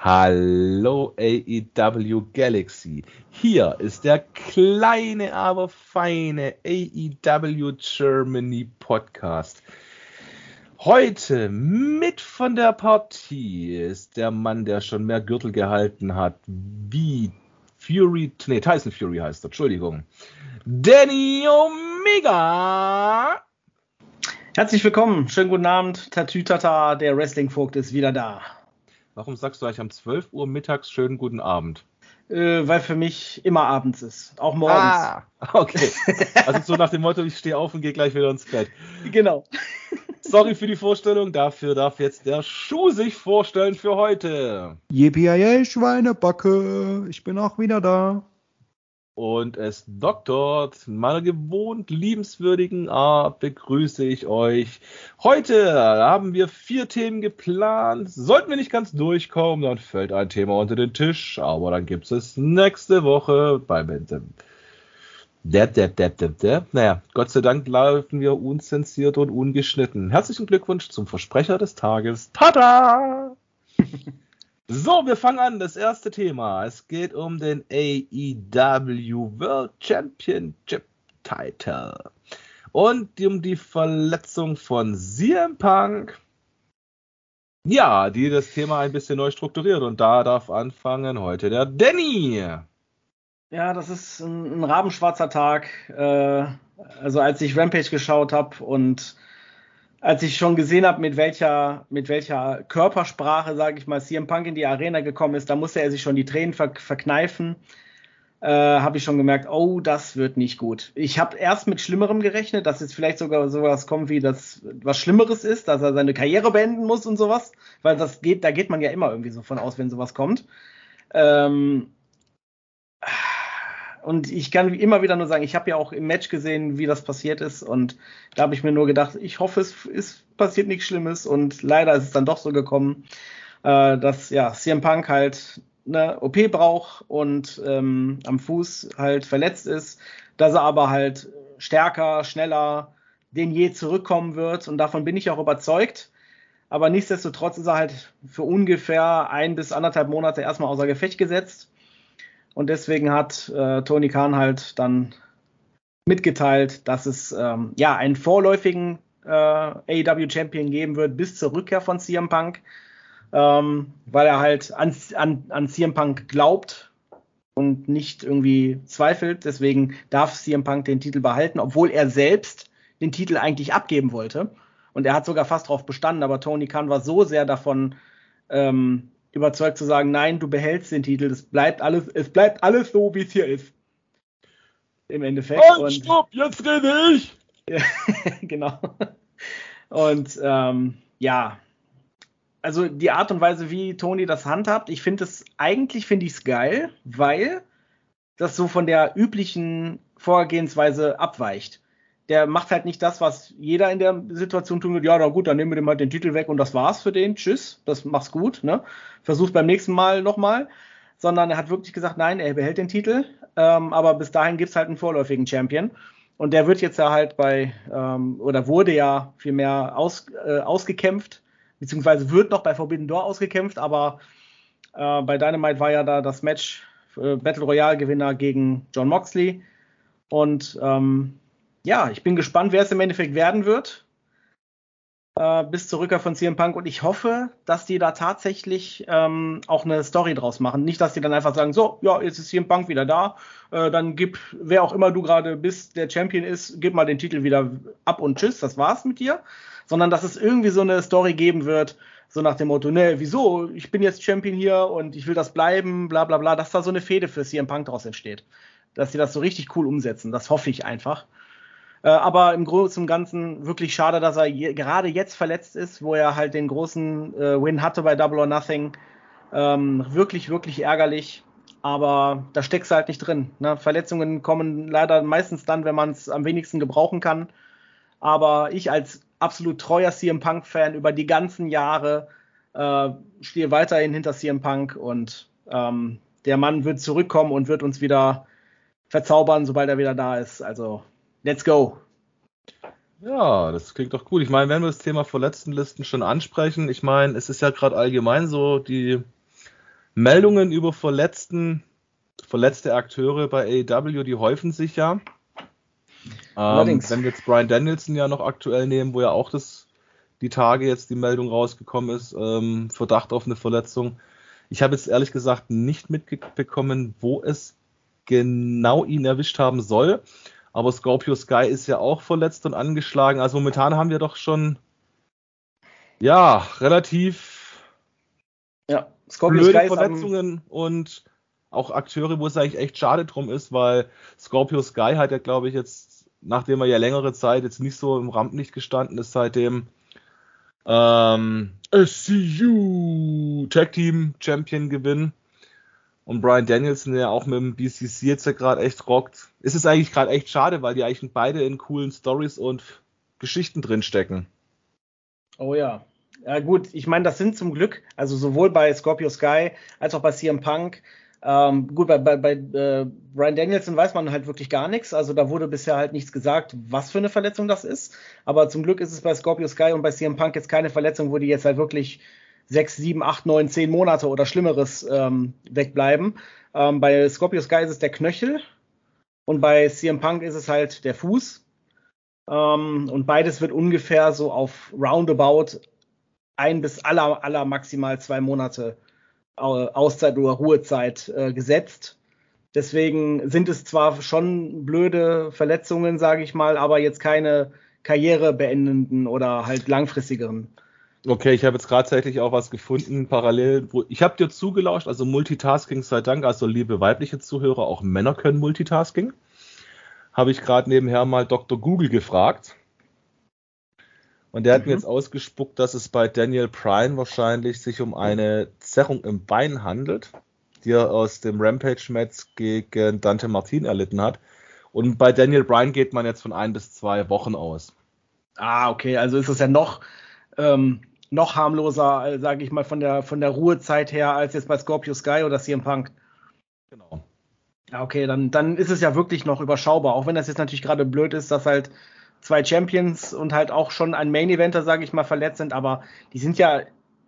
Hallo AEW Galaxy. Hier ist der kleine, aber feine AEW Germany Podcast. Heute mit von der Partie ist der Mann, der schon mehr Gürtel gehalten hat, wie Fury, nee, Tyson Fury heißt er, Entschuldigung. Danny Omega. Herzlich willkommen, schönen guten Abend, Tatütata, der Wrestling-Vogt ist wieder da. Warum sagst du eigentlich um 12 Uhr mittags schönen guten Abend? Äh, weil für mich immer abends ist, auch morgens. Ah, okay. Also so nach dem Motto, ich stehe auf und gehe gleich wieder ins Bett. Genau. Sorry für die Vorstellung, dafür darf jetzt der Schuh sich vorstellen für heute. Yippie Schweinebacke, ich bin auch wieder da und es doktort. Meiner gewohnt liebenswürdigen Art begrüße ich euch. Heute haben wir vier Themen geplant. Sollten wir nicht ganz durchkommen, dann fällt ein Thema unter den Tisch. Aber dann gibt es nächste Woche beim Dab, dab, dab, dab, dab. Naja, Gott sei Dank laufen wir unzensiert und ungeschnitten. Herzlichen Glückwunsch zum Versprecher des Tages. Tada! So, wir fangen an. Das erste Thema. Es geht um den AEW World Championship Title. Und um die Verletzung von CM Punk. Ja, die das Thema ein bisschen neu strukturiert. Und da darf anfangen heute der Danny. Ja, das ist ein, ein rabenschwarzer Tag. Äh, also als ich Rampage geschaut habe und als ich schon gesehen habe, mit welcher, mit welcher Körpersprache, sage ich mal, CM Punk in die Arena gekommen ist, da musste er sich schon die Tränen ver verkneifen. Äh, habe ich schon gemerkt, oh, das wird nicht gut. Ich habe erst mit Schlimmerem gerechnet, dass jetzt vielleicht sogar sowas kommt wie das was Schlimmeres ist, dass er seine Karriere beenden muss und sowas, weil das geht, da geht man ja immer irgendwie so von aus, wenn sowas kommt. Ähm, und ich kann immer wieder nur sagen, ich habe ja auch im Match gesehen, wie das passiert ist. Und da habe ich mir nur gedacht, ich hoffe, es ist passiert nichts Schlimmes. Und leider ist es dann doch so gekommen, äh, dass ja CM Punk halt eine OP braucht und ähm, am Fuß halt verletzt ist, dass er aber halt stärker, schneller denn je zurückkommen wird. Und davon bin ich auch überzeugt. Aber nichtsdestotrotz ist er halt für ungefähr ein bis anderthalb Monate erstmal außer Gefecht gesetzt. Und deswegen hat äh, Tony Khan halt dann mitgeteilt, dass es ähm, ja einen vorläufigen äh, AEW Champion geben wird bis zur Rückkehr von CM Punk, ähm, weil er halt an, an, an CM Punk glaubt und nicht irgendwie zweifelt. Deswegen darf CM Punk den Titel behalten, obwohl er selbst den Titel eigentlich abgeben wollte. Und er hat sogar fast darauf bestanden, aber Tony Khan war so sehr davon ähm, überzeugt zu sagen, nein, du behältst den Titel, es bleibt alles, es bleibt alles so, wie es hier ist. Im Endeffekt. Halt, und, stopp, jetzt rede ich! genau. Und ähm, ja, also die Art und Weise, wie Tony das handhabt, ich finde es, eigentlich finde ich es geil, weil das so von der üblichen Vorgehensweise abweicht der macht halt nicht das, was jeder in der Situation tun wird. Ja, na gut, dann nehmen wir dem halt den Titel weg und das war's für den. Tschüss, das mach's gut. Ne? Versucht beim nächsten Mal nochmal. Sondern er hat wirklich gesagt, nein, er behält den Titel. Ähm, aber bis dahin gibt's halt einen vorläufigen Champion. Und der wird jetzt ja halt bei, ähm, oder wurde ja vielmehr aus, äh, ausgekämpft, beziehungsweise wird noch bei Forbidden Door ausgekämpft, aber äh, bei Dynamite war ja da das Match äh, Battle Royale Gewinner gegen John Moxley. Und ähm, ja, ich bin gespannt, wer es im Endeffekt werden wird. Äh, bis zur Rückkehr von CM Punk und ich hoffe, dass die da tatsächlich ähm, auch eine Story draus machen. Nicht, dass die dann einfach sagen, so, ja, jetzt ist CM Punk wieder da, äh, dann gib, wer auch immer du gerade bist, der Champion ist, gib mal den Titel wieder ab und tschüss, das war's mit dir. Sondern dass es irgendwie so eine Story geben wird, so nach dem Motto, ne, wieso, ich bin jetzt Champion hier und ich will das bleiben, bla bla bla, dass da so eine Fehde für CM Punk draus entsteht. Dass sie das so richtig cool umsetzen, das hoffe ich einfach. Äh, aber im Großen und Ganzen wirklich schade, dass er je, gerade jetzt verletzt ist, wo er halt den großen äh, Win hatte bei Double or Nothing. Ähm, wirklich, wirklich ärgerlich. Aber da steckst du halt nicht drin. Ne? Verletzungen kommen leider meistens dann, wenn man es am wenigsten gebrauchen kann. Aber ich als absolut treuer CM Punk-Fan über die ganzen Jahre äh, stehe weiterhin hinter CM Punk und ähm, der Mann wird zurückkommen und wird uns wieder verzaubern, sobald er wieder da ist. Also Let's go. Ja, das klingt doch gut. Ich meine, wenn wir das Thema Verletztenlisten schon ansprechen, ich meine, es ist ja gerade allgemein so, die Meldungen über verletzten, verletzte Akteure bei AEW, die häufen sich ja. Ähm, wenn wir jetzt Brian Danielson ja noch aktuell nehmen, wo ja auch das die Tage jetzt die Meldung rausgekommen ist, ähm, Verdacht auf eine Verletzung. Ich habe jetzt ehrlich gesagt nicht mitbekommen, wo es genau ihn erwischt haben soll. Aber Scorpio Sky ist ja auch verletzt und angeschlagen. Also momentan haben wir doch schon ja relativ ja, Scorpio blöde Sky Verletzungen und auch Akteure, wo es eigentlich echt schade drum ist, weil Scorpio Sky hat ja, glaube ich, jetzt, nachdem er ja längere Zeit jetzt nicht so im Rampenlicht gestanden ist, seitdem ähm, SCU Tag Team Champion gewinnen. Und Brian Danielson, der auch mit dem BCC jetzt ja gerade echt rockt. Ist es eigentlich gerade echt schade, weil die eigentlich beide in coolen Stories und Geschichten drinstecken. Oh ja. Ja gut, ich meine, das sind zum Glück, also sowohl bei Scorpio Sky als auch bei CM Punk, ähm, gut, bei, bei, bei äh, Brian Danielson weiß man halt wirklich gar nichts. Also da wurde bisher halt nichts gesagt, was für eine Verletzung das ist. Aber zum Glück ist es bei Scorpio Sky und bei CM Punk jetzt keine Verletzung, wo die jetzt halt wirklich sechs, sieben, acht, neun, zehn Monate oder Schlimmeres ähm, wegbleiben. Ähm, bei Scorpio Sky ist es der Knöchel und bei CM Punk ist es halt der Fuß. Ähm, und beides wird ungefähr so auf roundabout ein bis aller, aller maximal zwei Monate Auszeit oder Ruhezeit äh, gesetzt. Deswegen sind es zwar schon blöde Verletzungen, sage ich mal, aber jetzt keine karrierebeendenden oder halt langfristigeren. Okay, ich habe jetzt gerade tatsächlich auch was gefunden, parallel. Wo, ich habe dir zugelauscht, also Multitasking sei Dank, also liebe weibliche Zuhörer, auch Männer können Multitasking. Habe ich gerade nebenher mal Dr. Google gefragt. Und der hat mhm. mir jetzt ausgespuckt, dass es bei Daniel Bryan wahrscheinlich sich um eine Zerrung im Bein handelt, die er aus dem Rampage-Match gegen Dante Martin erlitten hat. Und bei Daniel Bryan geht man jetzt von ein bis zwei Wochen aus. Ah, okay, also ist es ja noch, ähm, noch harmloser, sage ich mal, von der, von der Ruhezeit her, als jetzt bei Scorpio Sky oder CM Punk. Genau. Ja, okay, dann, dann ist es ja wirklich noch überschaubar, auch wenn das jetzt natürlich gerade blöd ist, dass halt zwei Champions und halt auch schon ein Main Eventer, sage ich mal, verletzt sind, aber die sind ja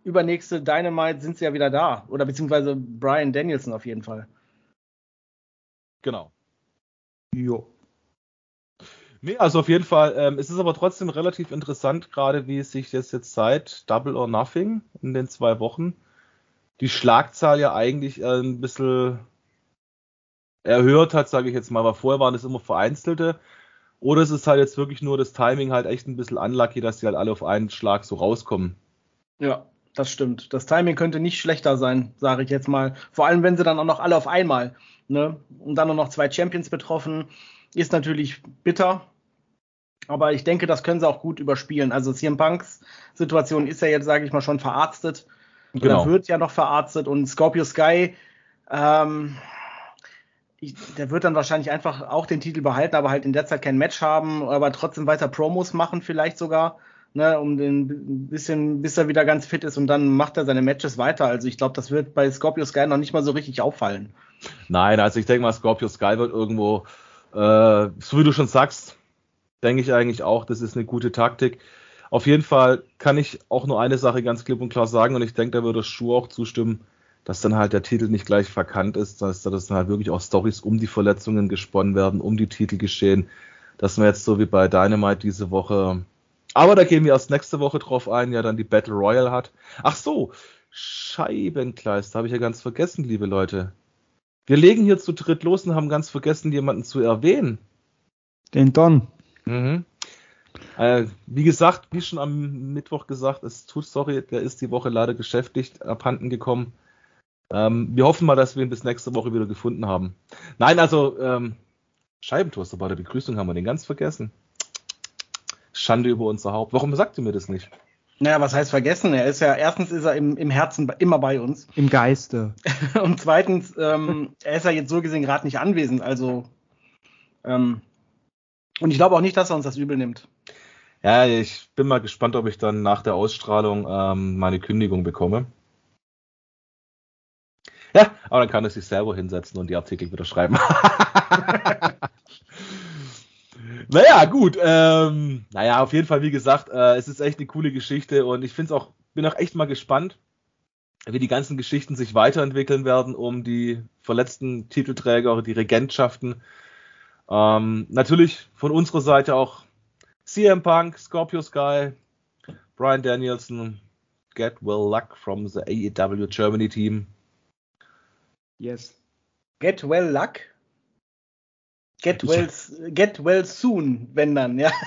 übernächste Dynamite sind sie ja wieder da. Oder beziehungsweise Brian Danielson auf jeden Fall. Genau. Jo. Nee, also auf jeden Fall. Ähm, es ist aber trotzdem relativ interessant, gerade wie es sich das jetzt seit Double or Nothing in den zwei Wochen die Schlagzahl ja eigentlich äh, ein bisschen erhöht hat, sage ich jetzt mal, weil vorher waren es immer vereinzelte. Oder es ist halt jetzt wirklich nur das Timing halt echt ein bisschen unlucky, dass die halt alle auf einen Schlag so rauskommen. Ja, das stimmt. Das Timing könnte nicht schlechter sein, sage ich jetzt mal. Vor allem, wenn sie dann auch noch alle auf einmal, ne? Und dann noch zwei Champions betroffen, ist natürlich bitter. Aber ich denke, das können sie auch gut überspielen. Also CM Punks Situation ist ja jetzt, sage ich mal, schon verarztet. Genau. Oder wird ja noch verarztet. Und Scorpio Sky, ähm, ich, der wird dann wahrscheinlich einfach auch den Titel behalten, aber halt in der Zeit kein Match haben, aber trotzdem weiter Promos machen, vielleicht sogar ne, um den ein bisschen, bis er wieder ganz fit ist und dann macht er seine Matches weiter. Also ich glaube, das wird bei Scorpio Sky noch nicht mal so richtig auffallen. Nein, also ich denke mal, Scorpio Sky wird irgendwo, äh, so wie du schon sagst, denke ich eigentlich auch, das ist eine gute Taktik. Auf jeden Fall kann ich auch nur eine Sache ganz klipp und klar sagen und ich denke, da würde Schuh auch zustimmen, dass dann halt der Titel nicht gleich verkannt ist, dass da dann halt wirklich auch Stories um die Verletzungen gesponnen werden, um die Titel geschehen, dass man jetzt so wie bei Dynamite diese Woche aber da gehen wir erst nächste Woche drauf ein, ja dann die Battle Royale hat. Ach so, Scheibenkleister, habe ich ja ganz vergessen, liebe Leute. Wir legen hier zu dritt los und haben ganz vergessen, jemanden zu erwähnen. Den Don. Mhm. Äh, wie gesagt, wie schon am Mittwoch gesagt, es tut sorry, der ist die Woche leider geschäftlich abhanden gekommen. Ähm, wir hoffen mal, dass wir ihn bis nächste Woche wieder gefunden haben. Nein, also ähm, Scheibentoaster bei der Begrüßung haben wir den ganz vergessen. Schande über unser Haupt. Warum sagt ihr mir das nicht? Naja, was heißt vergessen? Er ist ja, erstens ist er im, im Herzen immer bei uns. Im Geiste. Und zweitens, ähm, er ist ja jetzt so gesehen gerade nicht anwesend. Also, ähm, und ich glaube auch nicht, dass er uns das übel nimmt. Ja, ich bin mal gespannt, ob ich dann nach der Ausstrahlung ähm, meine Kündigung bekomme. Ja, aber dann kann er sich selber hinsetzen und die Artikel wieder schreiben. Naja, gut. Ähm, naja, auf jeden Fall, wie gesagt, äh, es ist echt eine coole Geschichte und ich finde es auch, bin auch echt mal gespannt, wie die ganzen Geschichten sich weiterentwickeln werden um die verletzten Titelträger, die Regentschaften. Ähm, natürlich von unserer Seite auch CM Punk, Scorpio Sky, Brian Danielson, get well luck from the AEW Germany team. Yes. Get well luck. Get well, get well soon, wenn dann, ja.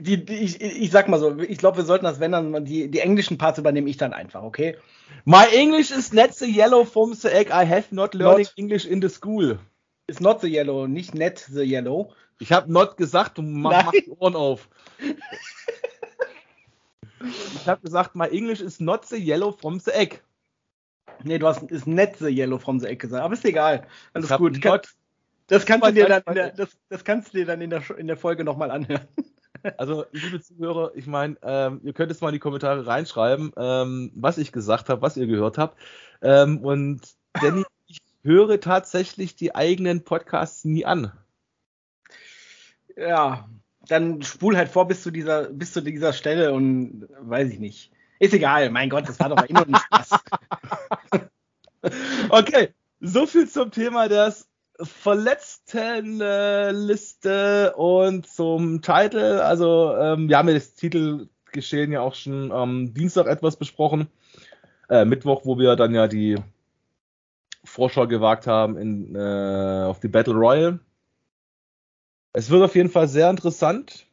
Die, die, ich, ich sag mal so, ich glaube, wir sollten das, wenn dann, die, die englischen Parts übernehme ich dann einfach, okay? My English is not the yellow from the egg. I have not learning not, English in the school. It's not the yellow, nicht net the yellow. Ich habe not gesagt, du mach, mach die Ohren auf. ich habe gesagt, my English is not the yellow from the egg. Nee, du hast ist net the yellow from the egg gesagt, aber ist egal. Alles gut. Kann, das kannst du dir dann in der, das, das kannst du dir dann in der, in der Folge nochmal anhören. Also, liebe Zuhörer, ich meine, ähm, ihr könnt es mal in die Kommentare reinschreiben, ähm, was ich gesagt habe, was ihr gehört habt. Ähm, und Danny, ich höre tatsächlich die eigenen Podcasts nie an. Ja, dann spul halt vor bis zu dieser, bis zu dieser Stelle und weiß ich nicht. Ist egal, mein Gott, das war doch immer ein Spaß. okay, so viel zum Thema des Verletztenliste und zum Titel. Also ähm, wir haben ja das Titelgeschehen ja auch schon am Dienstag etwas besprochen. Äh, Mittwoch, wo wir dann ja die Vorschau gewagt haben in, äh, auf die Battle Royale. Es wird auf jeden Fall sehr interessant.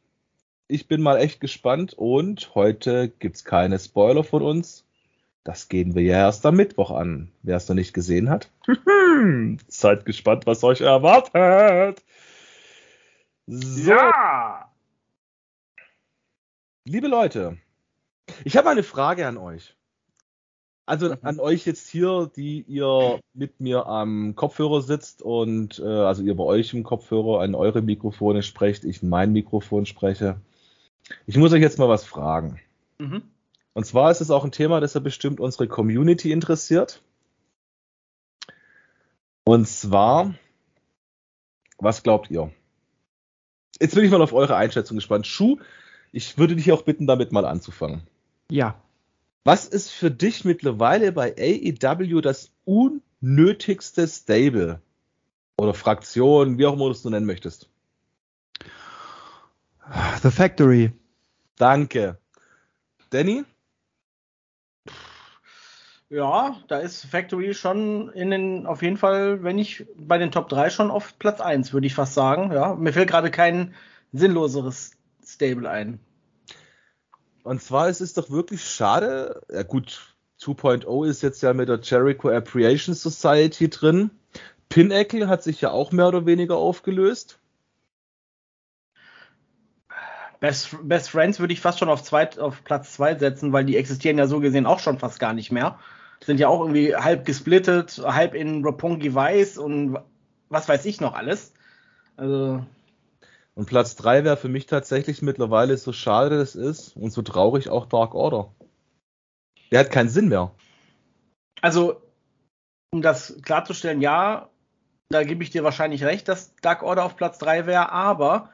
Ich bin mal echt gespannt und heute gibt es keine Spoiler von uns. Das gehen wir ja erst am Mittwoch an. Wer es noch nicht gesehen hat, seid gespannt, was euch erwartet. So. Ja! Liebe Leute, ich habe eine Frage an euch. Also mhm. an euch jetzt hier, die ihr mit mir am Kopfhörer sitzt und äh, also ihr bei euch im Kopfhörer an eure Mikrofone sprecht, ich mein Mikrofon spreche. Ich muss euch jetzt mal was fragen. Mhm. Und zwar ist es auch ein Thema, das ja bestimmt unsere Community interessiert. Und zwar, was glaubt ihr? Jetzt bin ich mal auf eure Einschätzung gespannt. Schuh, ich würde dich auch bitten, damit mal anzufangen. Ja. Was ist für dich mittlerweile bei AEW das unnötigste Stable? Oder Fraktion, wie auch immer du es so nennen möchtest? The Factory. Danke. Danny? Ja, da ist Factory schon in den, auf jeden Fall, wenn nicht bei den Top 3 schon auf Platz 1, würde ich fast sagen. Ja, mir fällt gerade kein sinnloseres Stable ein. Und zwar ist es doch wirklich schade, ja gut, 2.0 ist jetzt ja mit der Jericho Appreciation Society drin. Pinnacle hat sich ja auch mehr oder weniger aufgelöst. Best, Best Friends würde ich fast schon auf, zweit, auf Platz 2 setzen, weil die existieren ja so gesehen auch schon fast gar nicht mehr. Sind ja auch irgendwie halb gesplittet, halb in Roppongi Weiß und was weiß ich noch alles. Also. Und Platz 3 wäre für mich tatsächlich mittlerweile so schade das ist und so traurig auch Dark Order. Der hat keinen Sinn mehr. Also, um das klarzustellen, ja, da gebe ich dir wahrscheinlich recht, dass Dark Order auf Platz 3 wäre, aber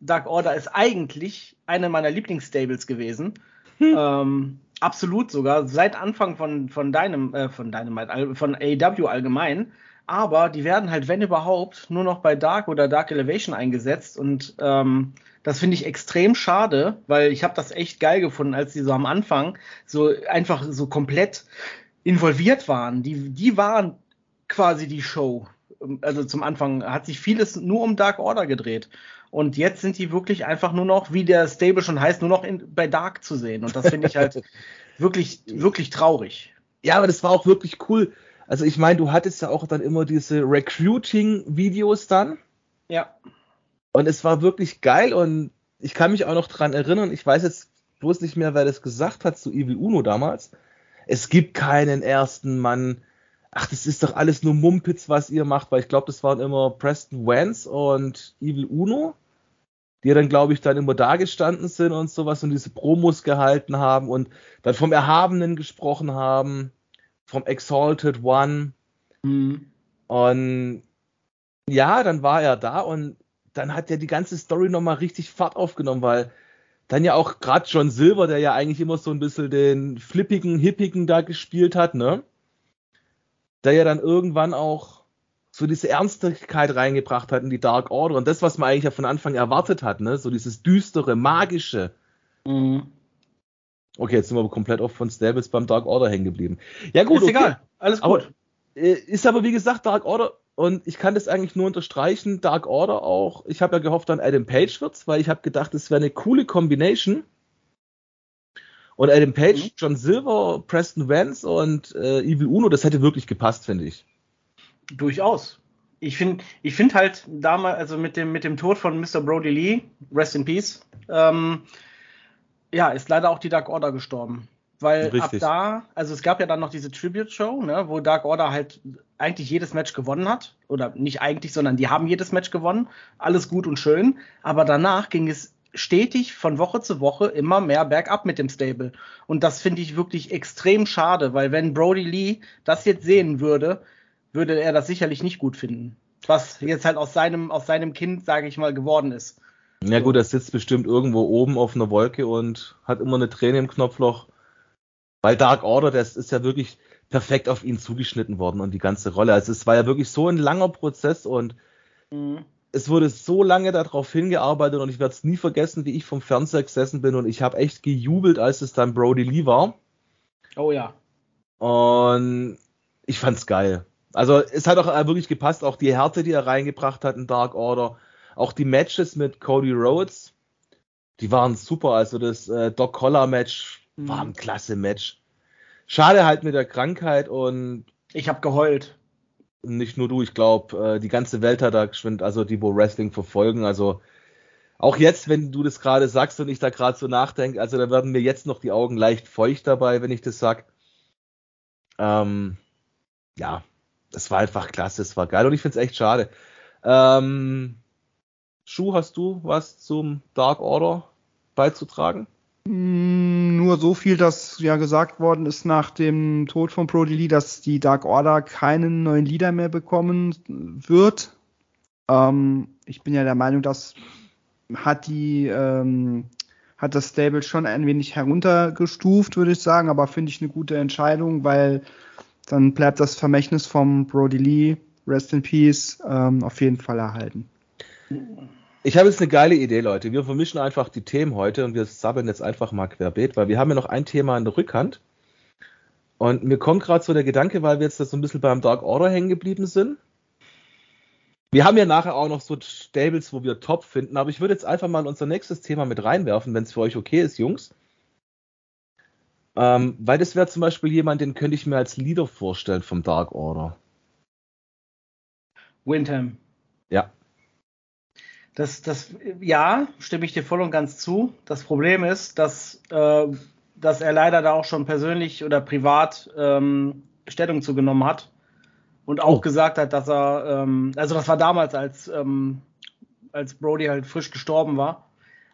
Dark Order ist eigentlich eine meiner Lieblingsstables gewesen. Hm. Ähm, absolut sogar, seit Anfang von, von deinem, äh, von deinem, von AEW allgemein. Aber die werden halt, wenn überhaupt, nur noch bei Dark oder Dark Elevation eingesetzt. Und ähm, das finde ich extrem schade, weil ich habe das echt geil gefunden, als die so am Anfang so einfach so komplett involviert waren. Die, die waren quasi die Show. Also zum Anfang hat sich vieles nur um Dark Order gedreht. Und jetzt sind die wirklich einfach nur noch, wie der Stable schon heißt, nur noch in, bei Dark zu sehen. Und das finde ich halt wirklich, wirklich traurig. Ja, aber das war auch wirklich cool. Also ich meine, du hattest ja auch dann immer diese Recruiting-Videos dann. Ja. Und es war wirklich geil und ich kann mich auch noch dran erinnern, ich weiß jetzt bloß nicht mehr, wer das gesagt hat zu Evil Uno damals. Es gibt keinen ersten Mann. Ach, das ist doch alles nur Mumpitz, was ihr macht, weil ich glaube, das waren immer Preston Vance und Evil Uno die dann, glaube ich, dann immer da gestanden sind und sowas und diese Promos gehalten haben und dann vom Erhabenen gesprochen haben, vom Exalted One. Mhm. Und ja, dann war er da und dann hat er die ganze Story nochmal richtig Fahrt aufgenommen, weil dann ja auch gerade John Silver, der ja eigentlich immer so ein bisschen den flippigen, hippigen da gespielt hat, ne? Der ja dann irgendwann auch so diese Ernstigkeit reingebracht hat in die Dark Order und das, was man eigentlich ja von Anfang erwartet hat, ne? So dieses düstere, magische. Mhm. Okay, jetzt sind wir komplett oft von Stables beim Dark Order hängen geblieben. Ja gut, ist okay. egal, alles gut. Aber, äh, ist aber wie gesagt Dark Order und ich kann das eigentlich nur unterstreichen, Dark Order auch. Ich habe ja gehofft, dann Adam Page wird's, weil ich habe gedacht, es wäre eine coole Combination. Und Adam Page, mhm. John Silver, Preston Vance und äh, Evil Uno, das hätte wirklich gepasst, finde ich. Durchaus. Ich finde ich find halt damals, also mit dem, mit dem Tod von Mr. Brody Lee, Rest in Peace, ähm, ja, ist leider auch die Dark Order gestorben. Weil Richtig. ab da, also es gab ja dann noch diese Tribute-Show, ne, wo Dark Order halt eigentlich jedes Match gewonnen hat. Oder nicht eigentlich, sondern die haben jedes Match gewonnen. Alles gut und schön. Aber danach ging es stetig von Woche zu Woche immer mehr bergab mit dem Stable. Und das finde ich wirklich extrem schade, weil wenn Brody Lee das jetzt sehen würde, würde er das sicherlich nicht gut finden. Was jetzt halt aus seinem, aus seinem Kind, sage ich mal, geworden ist. Ja gut, er sitzt bestimmt irgendwo oben auf einer Wolke und hat immer eine Träne im Knopfloch weil Dark Order, das ist ja wirklich perfekt auf ihn zugeschnitten worden und die ganze Rolle. Also es war ja wirklich so ein langer Prozess und mhm. es wurde so lange darauf hingearbeitet und ich werde es nie vergessen, wie ich vom Fernseher gesessen bin und ich habe echt gejubelt, als es dann Brody Lee war. Oh ja. Und ich fand's geil. Also es hat auch wirklich gepasst, auch die Härte, die er reingebracht hat in Dark Order, auch die Matches mit Cody Rhodes, die waren super. Also das äh, Doc Collar Match war ein mhm. klasse Match. Schade halt mit der Krankheit und. Ich habe geheult. Nicht nur du, ich glaube, äh, die ganze Welt hat da geschwind, also die, wo Wrestling verfolgen. Also auch jetzt, wenn du das gerade sagst und ich da gerade so nachdenke, also da werden mir jetzt noch die Augen leicht feucht dabei, wenn ich das sag. Ähm, ja, das war einfach klasse, es war geil und ich finde es echt schade. Ähm, Schuh, hast du was zum Dark Order beizutragen? Hm, nur so viel, dass ja gesagt worden ist nach dem Tod von Brody Lee, dass die Dark Order keinen neuen Leader mehr bekommen wird. Ähm, ich bin ja der Meinung, dass hat die ähm, hat das Stable schon ein wenig heruntergestuft, würde ich sagen, aber finde ich eine gute Entscheidung, weil dann bleibt das Vermächtnis vom Brody Lee, Rest in Peace, ähm, auf jeden Fall erhalten. Ich habe jetzt eine geile Idee, Leute. Wir vermischen einfach die Themen heute und wir sabbeln jetzt einfach mal querbeet, weil wir haben ja noch ein Thema in der Rückhand. Und mir kommt gerade so der Gedanke, weil wir jetzt so ein bisschen beim Dark Order hängen geblieben sind. Wir haben ja nachher auch noch so Stables, wo wir top finden, aber ich würde jetzt einfach mal unser nächstes Thema mit reinwerfen, wenn es für euch okay ist, Jungs. Ähm, weil das wäre zum Beispiel jemand, den könnte ich mir als Leader vorstellen vom Dark Order. Windham. Ja. Das, das, ja, stimme ich dir voll und ganz zu. Das Problem ist, dass, äh, dass er leider da auch schon persönlich oder privat ähm, Stellung zugenommen hat und auch oh. gesagt hat, dass er, ähm, also das war damals, als, ähm, als Brody halt frisch gestorben war,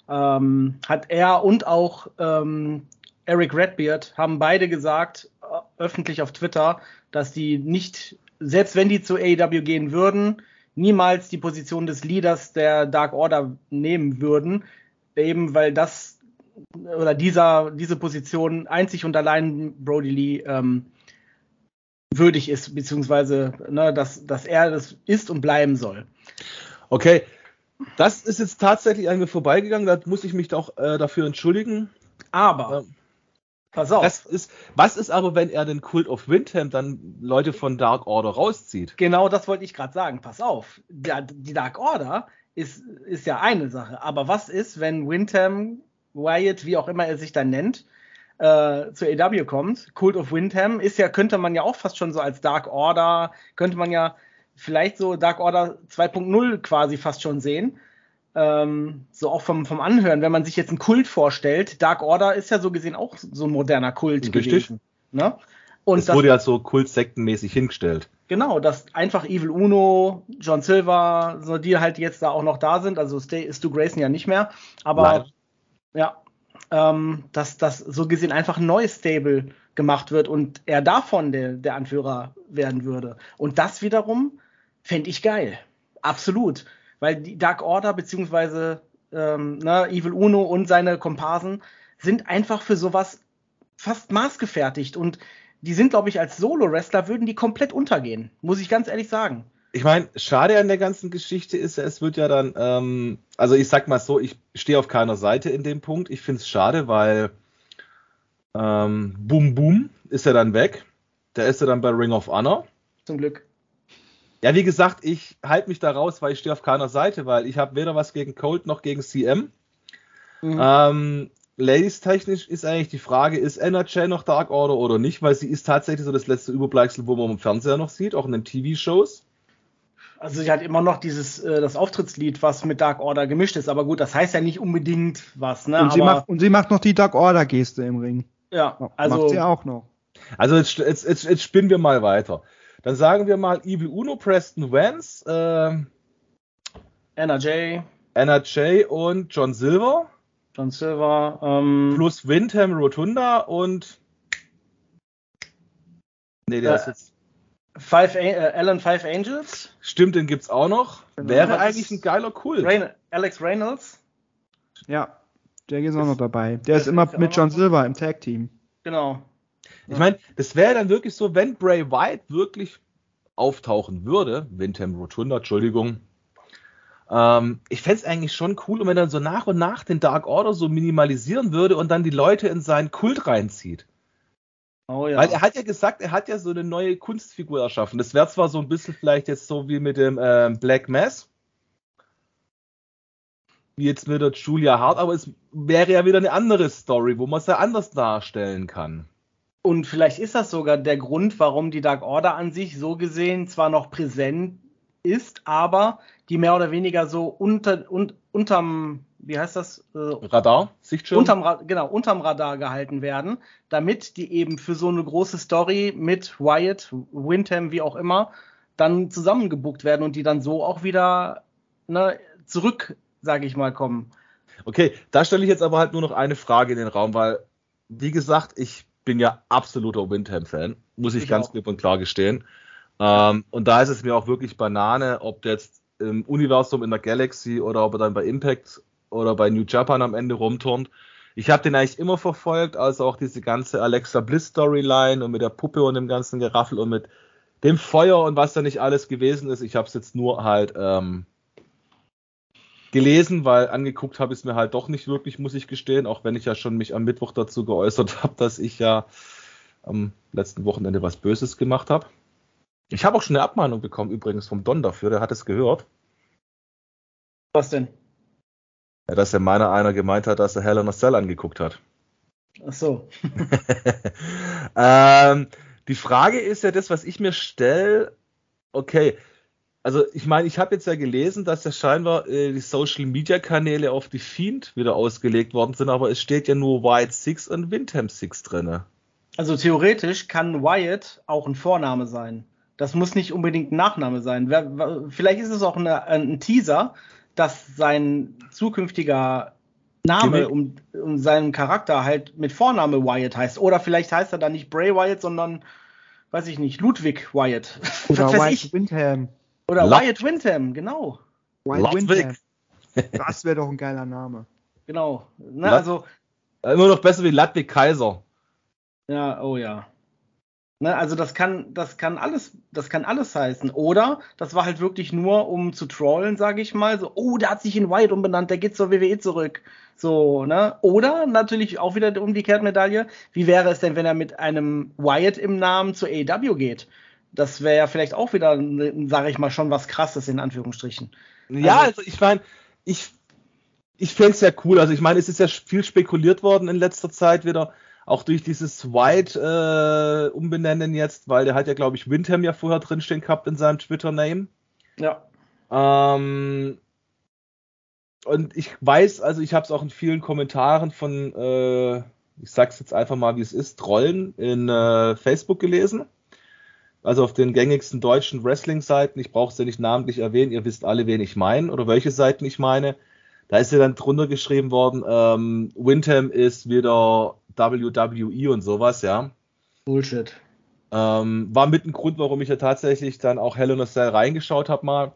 ähm, hat er und auch ähm, Eric Redbeard haben beide gesagt, äh, öffentlich auf Twitter, dass die nicht, selbst wenn die zu AEW gehen würden, niemals die Position des Leaders der Dark Order nehmen würden, eben weil das oder dieser, diese Position einzig und allein Brody Lee ähm, würdig ist, beziehungsweise ne, dass, dass er das ist und bleiben soll. Okay, das ist jetzt tatsächlich an mir vorbeigegangen, da muss ich mich doch äh, dafür entschuldigen. Aber ähm, Pass auf. Das ist, was ist aber, wenn er den Cult of Windham dann Leute von Dark Order rauszieht? Genau das wollte ich gerade sagen. Pass auf. Die Dark Order ist, ist ja eine Sache. Aber was ist, wenn Windham, Wyatt, wie auch immer er sich dann nennt, äh, zur EW kommt? Cult of Windham ist ja, könnte man ja auch fast schon so als Dark Order, könnte man ja vielleicht so Dark Order 2.0 quasi fast schon sehen ähm, so auch vom, vom Anhören, wenn man sich jetzt einen Kult vorstellt, Dark Order ist ja so gesehen auch so ein moderner Kult Richtig. gewesen. Ne? Und es das wurde ja so kultsektenmäßig hingestellt. Genau, dass einfach Evil Uno, John Silver, so die halt jetzt da auch noch da sind, also Stu Grayson ja nicht mehr, aber Nein. ja, ähm, dass das so gesehen einfach ein neues Stable gemacht wird und er davon der, der Anführer werden würde. Und das wiederum fände ich geil. Absolut weil die Dark Order beziehungsweise ähm, ne, Evil Uno und seine Komparsen sind einfach für sowas fast maßgefertigt und die sind, glaube ich, als Solo-Wrestler würden die komplett untergehen, muss ich ganz ehrlich sagen. Ich meine, schade an der ganzen Geschichte ist ja, es wird ja dann, ähm, also ich sag mal so, ich stehe auf keiner Seite in dem Punkt. Ich finde es schade, weil ähm, Boom Boom ist ja dann weg. Der ist ja dann bei Ring of Honor. Zum Glück. Ja, wie gesagt, ich halte mich da raus, weil ich stehe auf keiner Seite, weil ich habe weder was gegen Colt noch gegen CM. Mhm. Ähm, Ladies technisch ist eigentlich die Frage, ist NRJ noch Dark Order oder nicht, weil sie ist tatsächlich so das letzte Überbleibsel, wo man im Fernseher noch sieht, auch in den TV-Shows. Also sie hat immer noch dieses äh, das Auftrittslied, was mit Dark Order gemischt ist, aber gut, das heißt ja nicht unbedingt was, ne? Und, sie, macht, und sie macht noch die Dark Order Geste im Ring. Ja, also macht sie auch noch. Also jetzt, jetzt, jetzt, jetzt spinnen wir mal weiter. Dann sagen wir mal Evil Uno, Preston Vance, äh, NRJ, NRJ und John Silver. John Silver. Ähm, plus Windham Rotunda und. Nee, der äh, ist jetzt. Five, äh, Alan Five Angels. Stimmt, den gibt's auch noch. Genau, Wäre eigentlich ein geiler Kult. Rain Alex Reynolds. Ja, der ist auch noch dabei. Der ist immer mit John Silver im Tag Team. Genau. Ich meine, das wäre dann wirklich so, wenn Bray White wirklich auftauchen würde, Windham Rotunda, Entschuldigung, ähm, ich fände es eigentlich schon cool, wenn er dann so nach und nach den Dark Order so minimalisieren würde und dann die Leute in seinen Kult reinzieht. Oh ja. Weil er hat ja gesagt, er hat ja so eine neue Kunstfigur erschaffen. Das wäre zwar so ein bisschen vielleicht jetzt so wie mit dem ähm, Black Mass, wie jetzt mit der Julia Hart, aber es wäre ja wieder eine andere Story, wo man es ja anders darstellen kann. Und vielleicht ist das sogar der Grund, warum die Dark Order an sich so gesehen zwar noch präsent ist, aber die mehr oder weniger so unter, un, unterm, wie heißt das? Äh, Radar, Sichtschirm? Unterm, genau, unterm Radar gehalten werden, damit die eben für so eine große Story mit Wyatt, Windham, wie auch immer, dann zusammengebuckt werden und die dann so auch wieder ne, zurück, sage ich mal, kommen. Okay, da stelle ich jetzt aber halt nur noch eine Frage in den Raum, weil, wie gesagt, ich bin ja absoluter Windham-Fan, muss ich, ich ganz klipp und klar gestehen. Ähm, und da ist es mir auch wirklich Banane, ob jetzt im Universum in der Galaxy oder ob er dann bei Impact oder bei New Japan am Ende rumturnt. Ich habe den eigentlich immer verfolgt, also auch diese ganze Alexa Bliss Storyline und mit der Puppe und dem ganzen Geraffel und mit dem Feuer und was da nicht alles gewesen ist. Ich habe es jetzt nur halt ähm, gelesen, weil angeguckt habe ich es mir halt doch nicht wirklich, muss ich gestehen, auch wenn ich ja schon mich am Mittwoch dazu geäußert habe, dass ich ja am letzten Wochenende was Böses gemacht habe. Ich habe auch schon eine Abmahnung bekommen, übrigens vom Don dafür, der hat es gehört. Was denn? Ja, dass er meiner einer gemeint hat, dass er Hell in a Cell angeguckt hat. Ach so. ähm, die Frage ist ja das, was ich mir stelle. Okay, also ich meine, ich habe jetzt ja gelesen, dass ja scheinbar äh, die Social Media Kanäle auf die Fiend wieder ausgelegt worden sind, aber es steht ja nur Wyatt 6 und Windham 6 drin. Also theoretisch kann Wyatt auch ein Vorname sein. Das muss nicht unbedingt ein Nachname sein. Vielleicht ist es auch eine, ein Teaser, dass sein zukünftiger Name um, um, seinen Charakter halt mit Vorname Wyatt heißt. Oder vielleicht heißt er dann nicht Bray Wyatt, sondern, weiß ich nicht, Ludwig Wyatt. Oder Wyatt Windham. Oder Lud Wyatt Windham, genau. Wyatt Windham. Das wäre doch ein geiler Name. Genau. Ne, also, immer noch besser wie Ludwig Kaiser. Ja, oh ja. Ne, also das kann, das kann alles, das kann alles heißen. Oder das war halt wirklich nur, um zu trollen, sage ich mal. So, oh, der hat sich in Wyatt umbenannt, der geht zur WWE zurück. So, ne? Oder natürlich auch wieder die umgekehrte Medaille. Wie wäre es denn, wenn er mit einem Wyatt im Namen zur AEW geht? Das wäre ja vielleicht auch wieder, sage ich mal, schon was krasses in Anführungsstrichen. Ja, also, also ich meine, ich, ich fände es ja cool. Also ich meine, es ist ja viel spekuliert worden in letzter Zeit wieder auch durch dieses White äh, umbenennen jetzt, weil der hat ja, glaube ich, Windham ja vorher drinstehen gehabt in seinem Twitter-Name. Ja. Ähm, und ich weiß, also ich habe es auch in vielen Kommentaren von, äh, ich sag's jetzt einfach mal, wie es ist, Trollen in äh, Facebook gelesen. Also auf den gängigsten deutschen Wrestling-Seiten, ich brauche es ja nicht namentlich erwähnen, ihr wisst alle, wen ich meine oder welche Seiten ich meine. Da ist ja dann drunter geschrieben worden, ähm, Windham ist wieder WWE und sowas, ja. Bullshit. Ähm, war mit ein Grund, warum ich ja tatsächlich dann auch Hell in a Cell reingeschaut habe mal.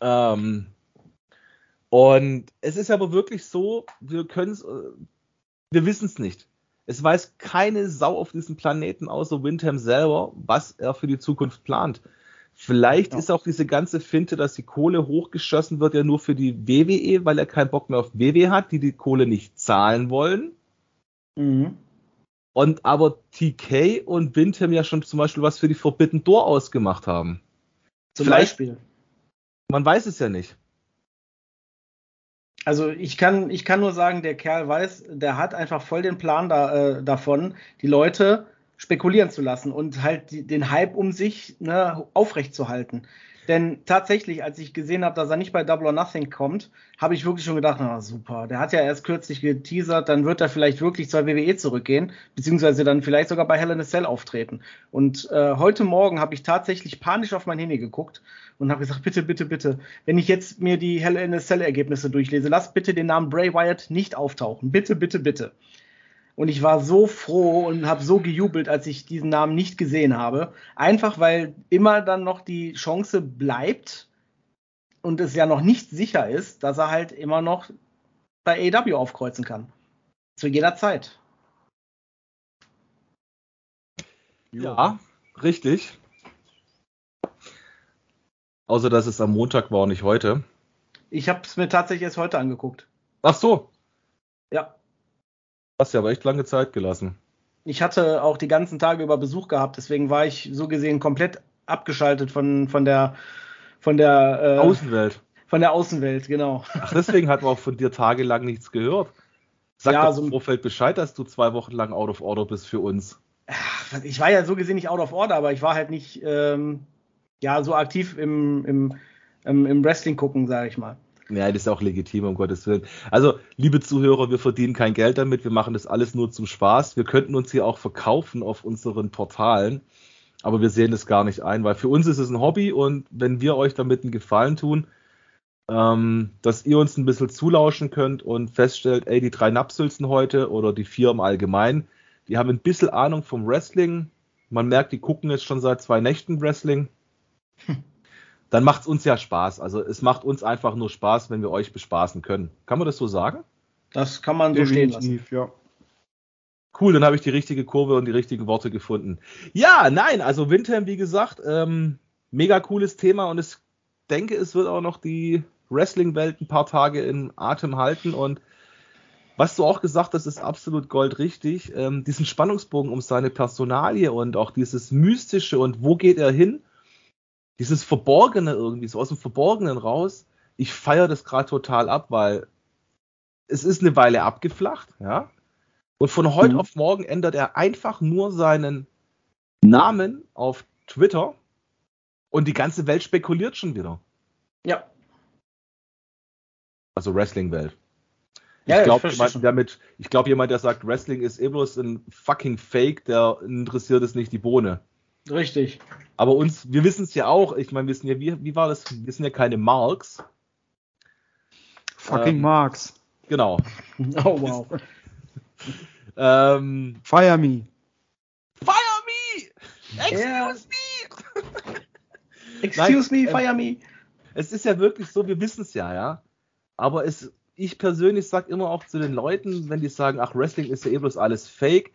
Ähm, Und es ist aber wirklich so, wir können es, wir wissen es nicht. Es weiß keine Sau auf diesem Planeten außer Windham selber, was er für die Zukunft plant. Vielleicht ja. ist auch diese ganze Finte, dass die Kohle hochgeschossen wird, ja nur für die WWE, weil er keinen Bock mehr auf WWE hat, die die Kohle nicht zahlen wollen. Mhm. Und aber TK und Windham ja schon zum Beispiel was für die Forbidden Door ausgemacht haben. Zum Vielleicht, Beispiel. Man weiß es ja nicht. Also ich kann, ich kann nur sagen, der Kerl weiß, der hat einfach voll den Plan da, äh, davon, die Leute spekulieren zu lassen und halt die, den Hype um sich ne, aufrechtzuhalten. Denn tatsächlich, als ich gesehen habe, dass er nicht bei Double or Nothing kommt, habe ich wirklich schon gedacht, na super, der hat ja erst kürzlich geteasert, dann wird er vielleicht wirklich zur WWE zurückgehen, beziehungsweise dann vielleicht sogar bei Hell in a Cell auftreten. Und äh, heute Morgen habe ich tatsächlich panisch auf mein Handy geguckt und habe gesagt, bitte, bitte, bitte, wenn ich jetzt mir die Hell in a Cell Ergebnisse durchlese, lass bitte den Namen Bray Wyatt nicht auftauchen. Bitte, bitte, bitte. Und ich war so froh und habe so gejubelt, als ich diesen Namen nicht gesehen habe. Einfach weil immer dann noch die Chance bleibt und es ja noch nicht sicher ist, dass er halt immer noch bei AW aufkreuzen kann. Zu jeder Zeit. Ja, richtig. Außer dass es am Montag war und nicht heute. Ich habe es mir tatsächlich erst heute angeguckt. Ach so. Ja. Hast ja aber echt lange Zeit gelassen. Ich hatte auch die ganzen Tage über Besuch gehabt, deswegen war ich so gesehen komplett abgeschaltet von, von der, von der äh, Außenwelt. Von der Außenwelt, genau. Ach, deswegen hat man auch von dir tagelang nichts gehört. Sag ja, doch so im Vorfeld Bescheid, dass du zwei Wochen lang out of order bist für uns. Ach, ich war ja so gesehen nicht out of order, aber ich war halt nicht ähm, ja so aktiv im, im, im, im Wrestling gucken, sage ich mal. Ja, das ist auch legitim, um Gottes Willen. Also, liebe Zuhörer, wir verdienen kein Geld damit, wir machen das alles nur zum Spaß. Wir könnten uns hier auch verkaufen auf unseren Portalen, aber wir sehen das gar nicht ein, weil für uns ist es ein Hobby und wenn wir euch damit einen Gefallen tun, ähm, dass ihr uns ein bisschen zulauschen könnt und feststellt, ey, die drei Napsülzen heute oder die vier im Allgemeinen, die haben ein bisschen Ahnung vom Wrestling. Man merkt, die gucken jetzt schon seit zwei Nächten Wrestling. Hm dann macht es uns ja Spaß. Also es macht uns einfach nur Spaß, wenn wir euch bespaßen können. Kann man das so sagen? Das kann man so Definitiv, stehen lassen. Ja. Cool, dann habe ich die richtige Kurve und die richtigen Worte gefunden. Ja, nein, also Windham, wie gesagt, ähm, mega cooles Thema und ich denke, es wird auch noch die Wrestling-Welt ein paar Tage in Atem halten und was du auch gesagt hast, ist absolut goldrichtig. Ähm, diesen Spannungsbogen um seine Personalie und auch dieses Mystische und wo geht er hin, dieses Verborgene irgendwie, so aus dem Verborgenen raus, ich feiere das gerade total ab, weil es ist eine Weile abgeflacht, ja. Und von heute mhm. auf morgen ändert er einfach nur seinen Namen auf Twitter und die ganze Welt spekuliert schon wieder. Ja. Also Wrestling-Welt. Ja, ich glaube, jemand, der mit, ich glaube, jemand, der sagt, Wrestling ist eh bloß ein fucking Fake, der interessiert es nicht die Bohne. Richtig. Aber uns, wir wissen es ja auch, ich meine, wir sind ja, wie, wie war das? Wir sind ja keine Marks. Fucking ähm, Marks. Genau. Oh wow. ähm, Fire me. Fire me! Excuse yeah. me! Excuse Nein, me, fire ähm, me. Es ist ja wirklich so, wir wissen es ja, ja. Aber es, ich persönlich sage immer auch zu den Leuten, wenn die sagen, ach, Wrestling ist ja eh bloß alles Fake,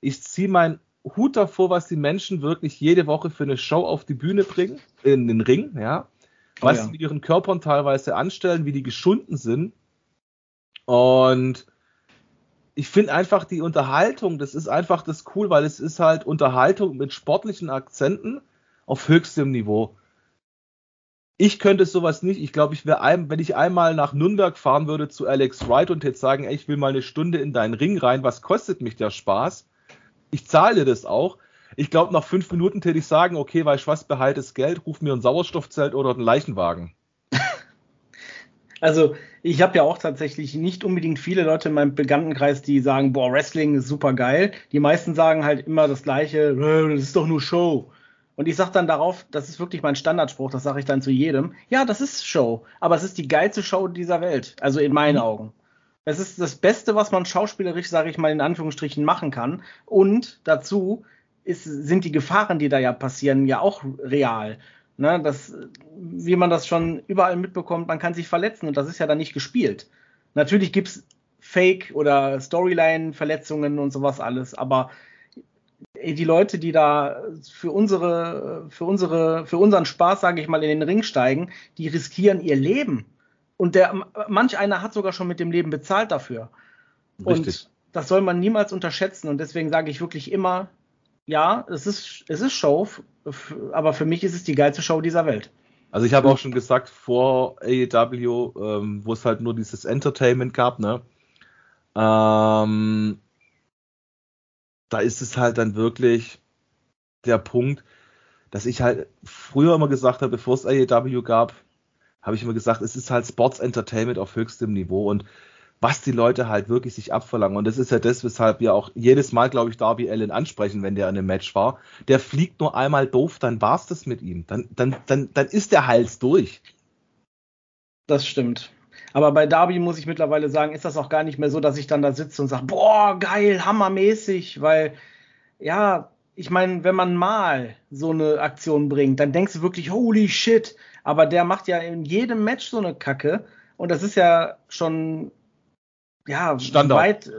ich ziehe mein Hut davor, was die Menschen wirklich jede Woche für eine Show auf die Bühne bringen, in den Ring, ja. Oh was oh, ja. sie mit ihren Körpern teilweise anstellen, wie die geschunden sind. Und ich finde einfach die Unterhaltung, das ist einfach das cool, weil es ist halt Unterhaltung mit sportlichen Akzenten auf höchstem Niveau. Ich könnte sowas nicht. Ich glaube, ich wäre wenn ich einmal nach Nürnberg fahren würde zu Alex Wright und jetzt sagen, ey, ich will mal eine Stunde in deinen Ring rein, was kostet mich der Spaß? Ich zahle dir das auch. Ich glaube, nach fünf Minuten täte ich sagen, okay, weil ich was behalte das Geld, ruf mir ein Sauerstoffzelt oder einen Leichenwagen. Also, ich habe ja auch tatsächlich nicht unbedingt viele Leute in meinem Bekanntenkreis, die sagen, boah, Wrestling ist super geil. Die meisten sagen halt immer das Gleiche, äh, das ist doch nur Show. Und ich sage dann darauf, das ist wirklich mein Standardspruch, das sage ich dann zu jedem. Ja, das ist Show, aber es ist die geilste Show dieser Welt, also in meinen mhm. Augen. Es ist das Beste, was man schauspielerisch, sage ich mal in Anführungsstrichen, machen kann. Und dazu ist, sind die Gefahren, die da ja passieren, ja auch real. Ne, das, wie man das schon überall mitbekommt, man kann sich verletzen und das ist ja dann nicht gespielt. Natürlich gibt's Fake- oder Storyline-Verletzungen und sowas alles, aber die Leute, die da für unsere, für unsere, für unseren Spaß, sage ich mal, in den Ring steigen, die riskieren ihr Leben. Und der, manch einer hat sogar schon mit dem Leben bezahlt dafür. Richtig. Und das soll man niemals unterschätzen. Und deswegen sage ich wirklich immer, ja, es ist, es ist Show, aber für mich ist es die geilste Show dieser Welt. Also ich habe auch schon gesagt, vor AEW, ähm, wo es halt nur dieses Entertainment gab, ne? Ähm, da ist es halt dann wirklich der Punkt, dass ich halt früher immer gesagt habe, bevor es AEW gab, habe ich immer gesagt, es ist halt Sports Entertainment auf höchstem Niveau und was die Leute halt wirklich sich abverlangen. Und das ist ja das, weshalb wir auch jedes Mal, glaube ich, Darby Allen ansprechen, wenn der in einem Match war. Der fliegt nur einmal doof, dann war's das mit ihm. Dann, dann, dann, dann ist der Hals durch. Das stimmt. Aber bei Darby muss ich mittlerweile sagen, ist das auch gar nicht mehr so, dass ich dann da sitze und sage, boah, geil, hammermäßig, weil ja, ich meine, wenn man mal so eine Aktion bringt, dann denkst du wirklich, holy shit, aber der macht ja in jedem Match so eine Kacke und das ist ja schon ja, Standard. weit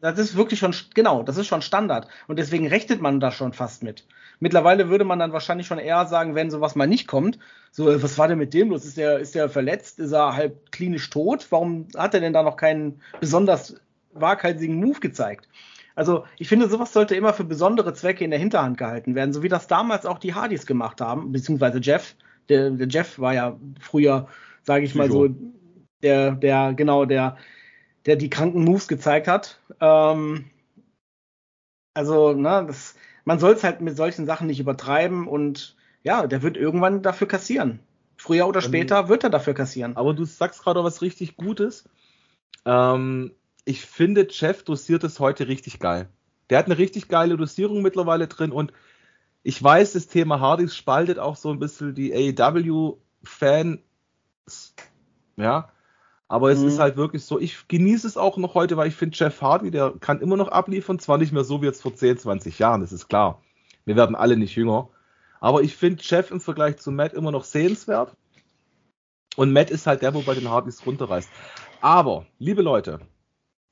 das ist wirklich schon, genau, das ist schon Standard. Und deswegen rechnet man da schon fast mit. Mittlerweile würde man dann wahrscheinlich schon eher sagen, wenn sowas mal nicht kommt, so, was war denn mit dem los? Ist der, ist der verletzt? Ist er halb klinisch tot? Warum hat er denn da noch keinen besonders waghalsigen Move gezeigt? Also, ich finde, sowas sollte immer für besondere Zwecke in der Hinterhand gehalten werden, so wie das damals auch die Hardys gemacht haben, beziehungsweise Jeff. Der, der Jeff war ja früher, sage ich mal so, der, der, genau, der, der die kranken Moves gezeigt hat. Ähm, also, ne, das, man soll es halt mit solchen Sachen nicht übertreiben und ja, der wird irgendwann dafür kassieren. Früher oder später wird er dafür kassieren. Aber du sagst gerade was richtig Gutes. Ähm, ich finde, Jeff dosiert es heute richtig geil. Der hat eine richtig geile Dosierung mittlerweile drin und ich weiß, das Thema Hardys spaltet auch so ein bisschen die AEW-Fans. Ja, aber es mhm. ist halt wirklich so, ich genieße es auch noch heute, weil ich finde, Jeff Hardy, der kann immer noch abliefern, zwar nicht mehr so wie jetzt vor 10, 20 Jahren, das ist klar. Wir werden alle nicht jünger. Aber ich finde Jeff im Vergleich zu Matt immer noch sehenswert. Und Matt ist halt der, wo bei den Hardys runterreißt. Aber, liebe Leute,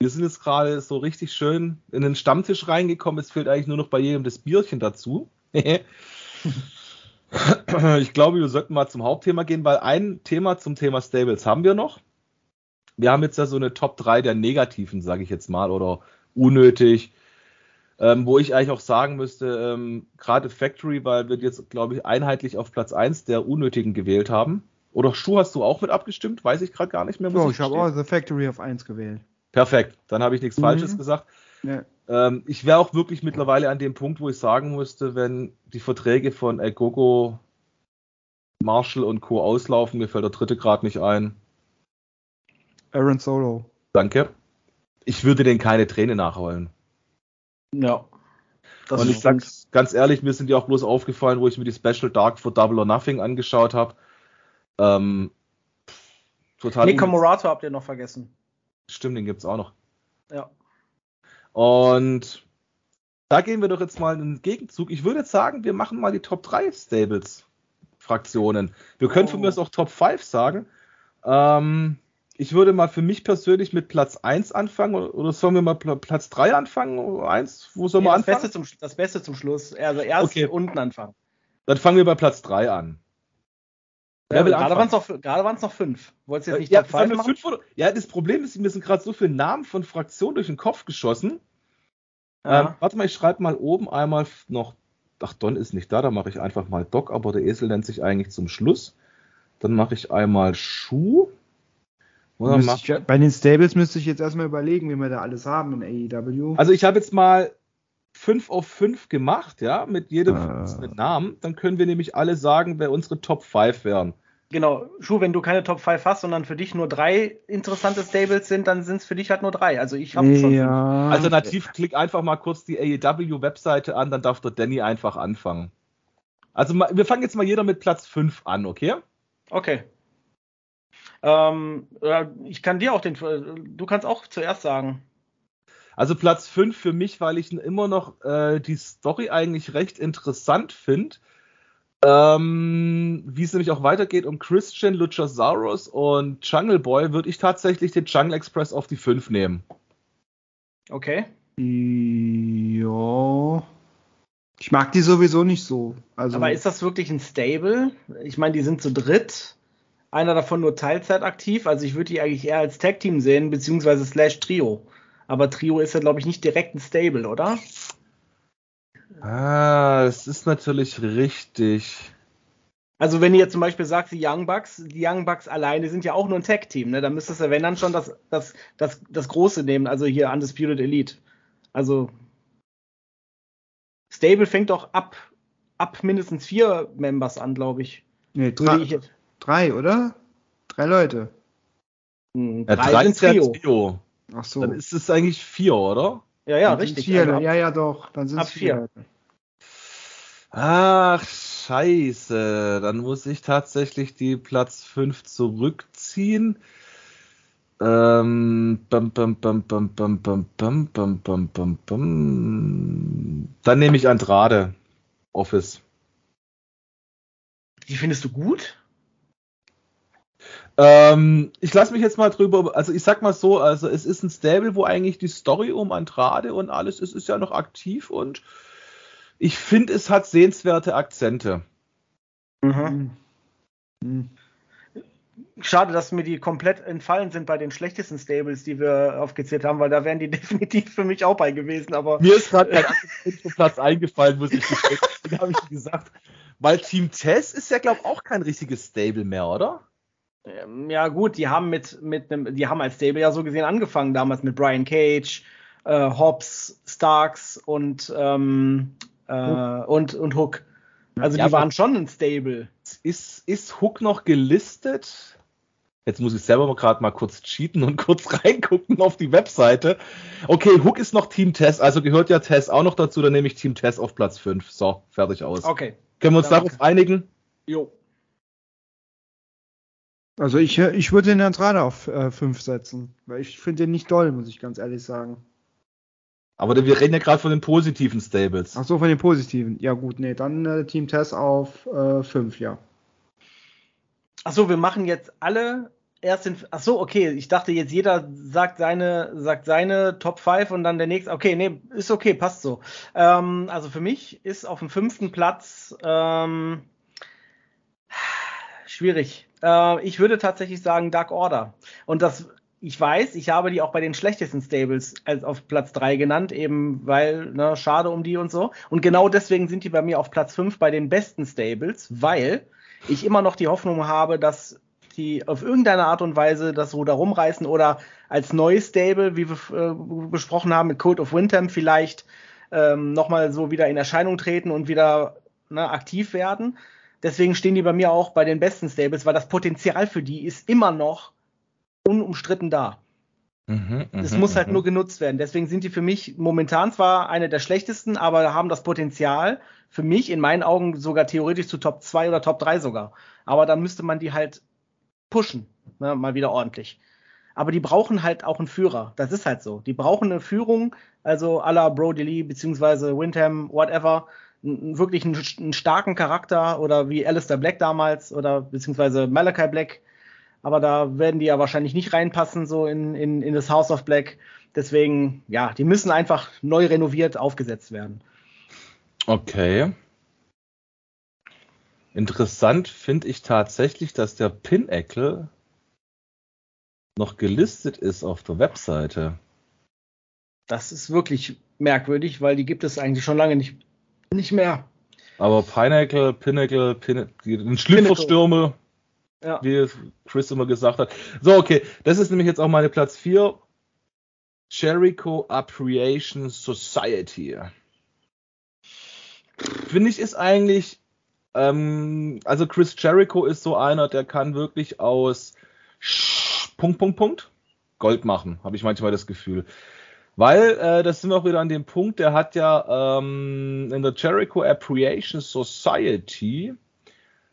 wir sind jetzt gerade so richtig schön in den Stammtisch reingekommen. Es fehlt eigentlich nur noch bei jedem das Bierchen dazu. ich glaube, wir sollten mal zum Hauptthema gehen, weil ein Thema zum Thema Stables haben wir noch wir haben jetzt ja so eine Top 3 der Negativen, sage ich jetzt mal, oder unnötig. Ähm, wo ich eigentlich auch sagen müsste, ähm, gerade Factory, weil wir jetzt, glaube ich, einheitlich auf Platz 1 der Unnötigen gewählt haben. Oder Schuh hast du auch mit abgestimmt? Weiß ich gerade gar nicht mehr. So, ich, ich habe auch The Factory auf 1 gewählt. Perfekt, dann habe ich nichts mhm. Falsches gesagt. Ja. Ähm, ich wäre auch wirklich mittlerweile an dem Punkt, wo ich sagen müsste, wenn die Verträge von Gogo, Marshall und Co. auslaufen, mir fällt der dritte gerade nicht ein, Aaron Solo. Danke. Ich würde den keine Träne nachholen. Ja. und ich sag's ganz ehrlich, mir sind die auch bloß aufgefallen, wo ich mir die Special Dark for Double or Nothing angeschaut habe. Ähm, total. Nico Morato habt ihr noch vergessen. Stimmt, den gibt's auch noch. Ja. Und da gehen wir doch jetzt mal in den Gegenzug. Ich würde jetzt sagen, wir machen mal die Top 3 Stables Fraktionen. Wir können oh. von mir aus auch Top 5 sagen. Ähm, ich würde mal für mich persönlich mit Platz 1 anfangen oder sollen wir mal Platz 3 anfangen? Eins, wo soll nee, man das anfangen? Beste zum, das Beste zum Schluss. Also erst okay. unten anfangen. Dann fangen wir bei Platz 3 an. Ja, gerade waren es noch, noch fünf. Wolltest du jetzt nicht ja, Top 5 machen? Fünf, ja, das Problem ist, mir sind gerade so viele Namen von Fraktionen durch den Kopf geschossen. Ja. Ähm, warte mal, ich schreibe mal oben einmal noch. Ach, Don ist nicht da, da mache ich einfach mal Doc, aber der Esel nennt sich eigentlich zum Schluss. Dann mache ich einmal Schuh. Ich, bei den Stables müsste ich jetzt erstmal überlegen, wie wir da alles haben in AEW. Also ich habe jetzt mal 5 auf 5 gemacht, ja, mit jedem ah. Namen. Dann können wir nämlich alle sagen, wer unsere Top 5 wären. Genau, Schuh, wenn du keine Top 5 hast, sondern für dich nur drei interessante Stables sind, dann sind es für dich halt nur drei. Also ich habe ja. schon. Fünf. Alternativ klick einfach mal kurz die AEW-Webseite an, dann darf der Danny einfach anfangen. Also wir fangen jetzt mal jeder mit Platz 5 an, okay? Okay. Ähm, ich kann dir auch den, du kannst auch zuerst sagen. Also Platz 5 für mich, weil ich immer noch äh, die Story eigentlich recht interessant finde. Ähm, wie es nämlich auch weitergeht um Christian, Luchasaurus und Jungle Boy, würde ich tatsächlich den Jungle Express auf die 5 nehmen. Okay. Ja. Ich mag die sowieso nicht so. Also, Aber ist das wirklich ein Stable? Ich meine, die sind zu dritt. Einer davon nur Teilzeit aktiv. Also ich würde die eigentlich eher als Tag-Team sehen, beziehungsweise Slash Trio. Aber Trio ist ja, glaube ich, nicht direkt ein Stable, oder? Ah, das ist natürlich richtig. Also wenn ihr jetzt zum Beispiel sagt, die Young Bucks, die Young Bucks alleine sind ja auch nur ein Tag-Team, ne? Dann müsstest du, wenn dann schon das, das, das, das Große nehmen, also hier Undisputed Elite. Also Stable fängt doch ab, ab mindestens vier Members an, glaube ich. nee, drei, ich drei, oder? Drei Leute. Hm, Ja, drei drei sind ist ja Trio. Trio. Ach so. Dann ist es eigentlich vier, oder? Ja, ja, Dann richtig. Vier, Also ab- ja, ja, doch. Dann sind ab es vier. vier. Ach, scheiße. Dann muss ich tatsächlich die Platz 5 zurückziehen. Ähm, bam, bam, bam, bam, bam, bam, bam, bam, bam, bam, bam. Dann nehme ich Andrade. Office. Die findest du gut? Ähm, ich lasse mich jetzt mal drüber, also ich sag mal so, also es ist ein Stable, wo eigentlich die Story um Andrade und alles ist, ist ja noch aktiv und ich finde, es hat sehenswerte Akzente. Hm. Hm. Schade, dass mir die komplett entfallen sind bei den schlechtesten Stables, die wir aufgezählt haben, weil da wären die definitiv für mich auch bei gewesen. Aber Mir ist gerade kein Platz eingefallen, muss ich gestehen. Habe ich gesagt. Weil Team Tess ist ja, glaube ich, auch kein richtiges Stable mehr, oder? Ähm, ja gut, die haben mit mit einem, die haben als Stable ja so gesehen angefangen damals mit Brian Cage, äh, Hobbs, Starks und ähm, äh, und und Hook. Also Ja, die waren schon ein Stable. Ist, ist Hook noch gelistet? Jetzt muss ich selber mal gerade mal kurz cheaten und kurz reingucken auf die Webseite. Okay, Hook ist noch Team Tess, also gehört ja Tess auch noch dazu, dann nehme ich Team Tess auf Platz 5. So, fertig aus. Okay. Können wir uns Danke. darauf einigen? Jo. Also ich, ich würde den Andrade auf 5 setzen. Weil ich finde den nicht doll, muss ich ganz ehrlich sagen. Aber wir reden ja gerade von den positiven Stables. Ach so, von den positiven. Ja gut, nee, dann äh, Team Tess auf 5, ja. Achso, wir machen jetzt alle erst den. Achso, okay. Ich dachte jetzt jeder sagt seine, sagt seine Top 5 und dann der nächste. Okay, nee, ist okay, passt so. Ähm, also für mich ist auf dem fünften Platz ähm, schwierig. Äh, ich würde tatsächlich sagen Dark Order. Und das, ich weiß, ich habe die auch bei den schlechtesten Stables als auf Platz 3 genannt, eben weil, ne, schade um die und so. Und genau deswegen sind die bei mir auf Platz 5 bei den besten Stables, weil ich immer noch die Hoffnung habe, dass die auf irgendeine Art und Weise das Ruder rumreißen oder als neues Stable, wie wir äh, besprochen haben, mit Code of Windham vielleicht ähm, nochmal so wieder in Erscheinung treten und wieder ne, aktiv werden. Deswegen stehen die bei mir auch bei den besten Stables, weil das Potenzial für die ist immer noch unumstritten da. Mhm, Es mhm, muss halt mhm. nur genutzt werden. Deswegen sind die für mich momentan zwar eine der schlechtesten, aber haben das Potenzial für mich in meinen Augen sogar theoretisch zu Top 2 oder Top 3 sogar. Aber da müsste man die halt pushen, ne, mal wieder ordentlich. Aber die brauchen halt auch einen Führer. Das ist halt so. Die brauchen eine Führung, also à la Brody Lee beziehungsweise Windham, whatever, wirklich einen, einen starken Charakter oder wie Alistair Black damals oder beziehungsweise Malachi Black. Aber da werden die ja wahrscheinlich nicht reinpassen, so in, in, in das House of Black. Deswegen, ja, die müssen einfach neu renoviert aufgesetzt werden. Okay. Interessant finde ich tatsächlich, dass der Pinnacle noch gelistet ist auf der Webseite. Das ist wirklich merkwürdig, weil die gibt es eigentlich schon lange nicht, nicht mehr. Aber Pinnacle, Pinnacle, Pinnacle, den Schlüpferstürme, Ja. wie Chris immer gesagt hat. So, okay, das ist nämlich jetzt auch meine Platz 4. Jericho Appreciation Society. Finde ich ist eigentlich, ähm, also Chris Jericho ist so einer, der kann wirklich aus Punkt, Punkt, Punkt Gold machen, habe ich manchmal das Gefühl. Weil, äh, das sind wir auch wieder an dem Punkt, der hat ja ähm, in der Jericho Appreciation Society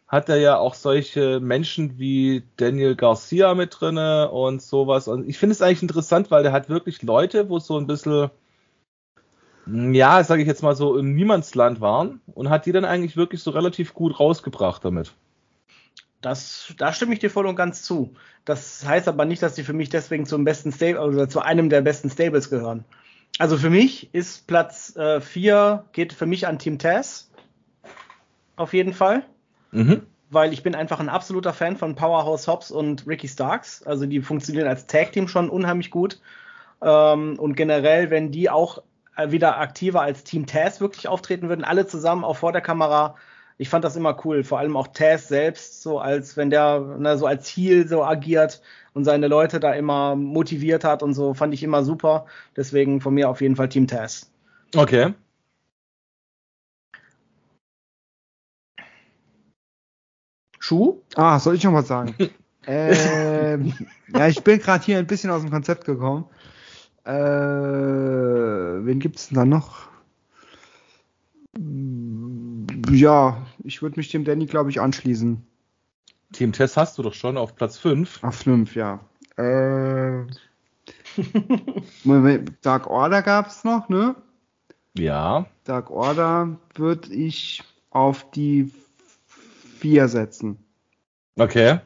hat er ja auch solche Menschen wie Daniel Garcia mit drinne und sowas. Und ich finde es eigentlich interessant, weil der hat wirklich Leute, wo so ein bisschen ja, sage ich jetzt mal so, im Niemandsland waren und hat die dann eigentlich wirklich so relativ gut rausgebracht damit. Das, da stimme ich dir voll und ganz zu. Das heißt aber nicht, dass die für mich deswegen zum besten Stable oder zu einem der besten Stables gehören. Also für mich ist Platz 4 äh, geht für mich an Team Taz. Auf jeden Fall. Mhm. Weil ich bin einfach ein absoluter Fan von Powerhouse Hobbs und Ricky Starks. Also die funktionieren als Tag Team schon unheimlich gut. Ähm, und generell, wenn die auch äh, wieder aktiver als Team Taz wirklich auftreten würden, alle zusammen auch vor der Kamera. Ich fand das immer cool, vor allem auch Taz selbst, so als wenn der ne, so als Heel so agiert und seine Leute da immer motiviert hat und so, fand ich immer super. Deswegen von mir auf jeden Fall Team Taz. Okay. Schuh? Ah, soll ich noch was sagen? ähm, ja, ich bin gerade hier ein bisschen aus dem Konzept gekommen. Äh, wen gibt's denn da noch? Ja, ich würde mich dem Danny, glaube ich, anschließen. Team Test hast du doch schon auf Platz 5. Auf 5, ja. Äh, Dark Order gab es noch, ne? Ja. Dark Order würde ich auf die 4 setzen. Okay.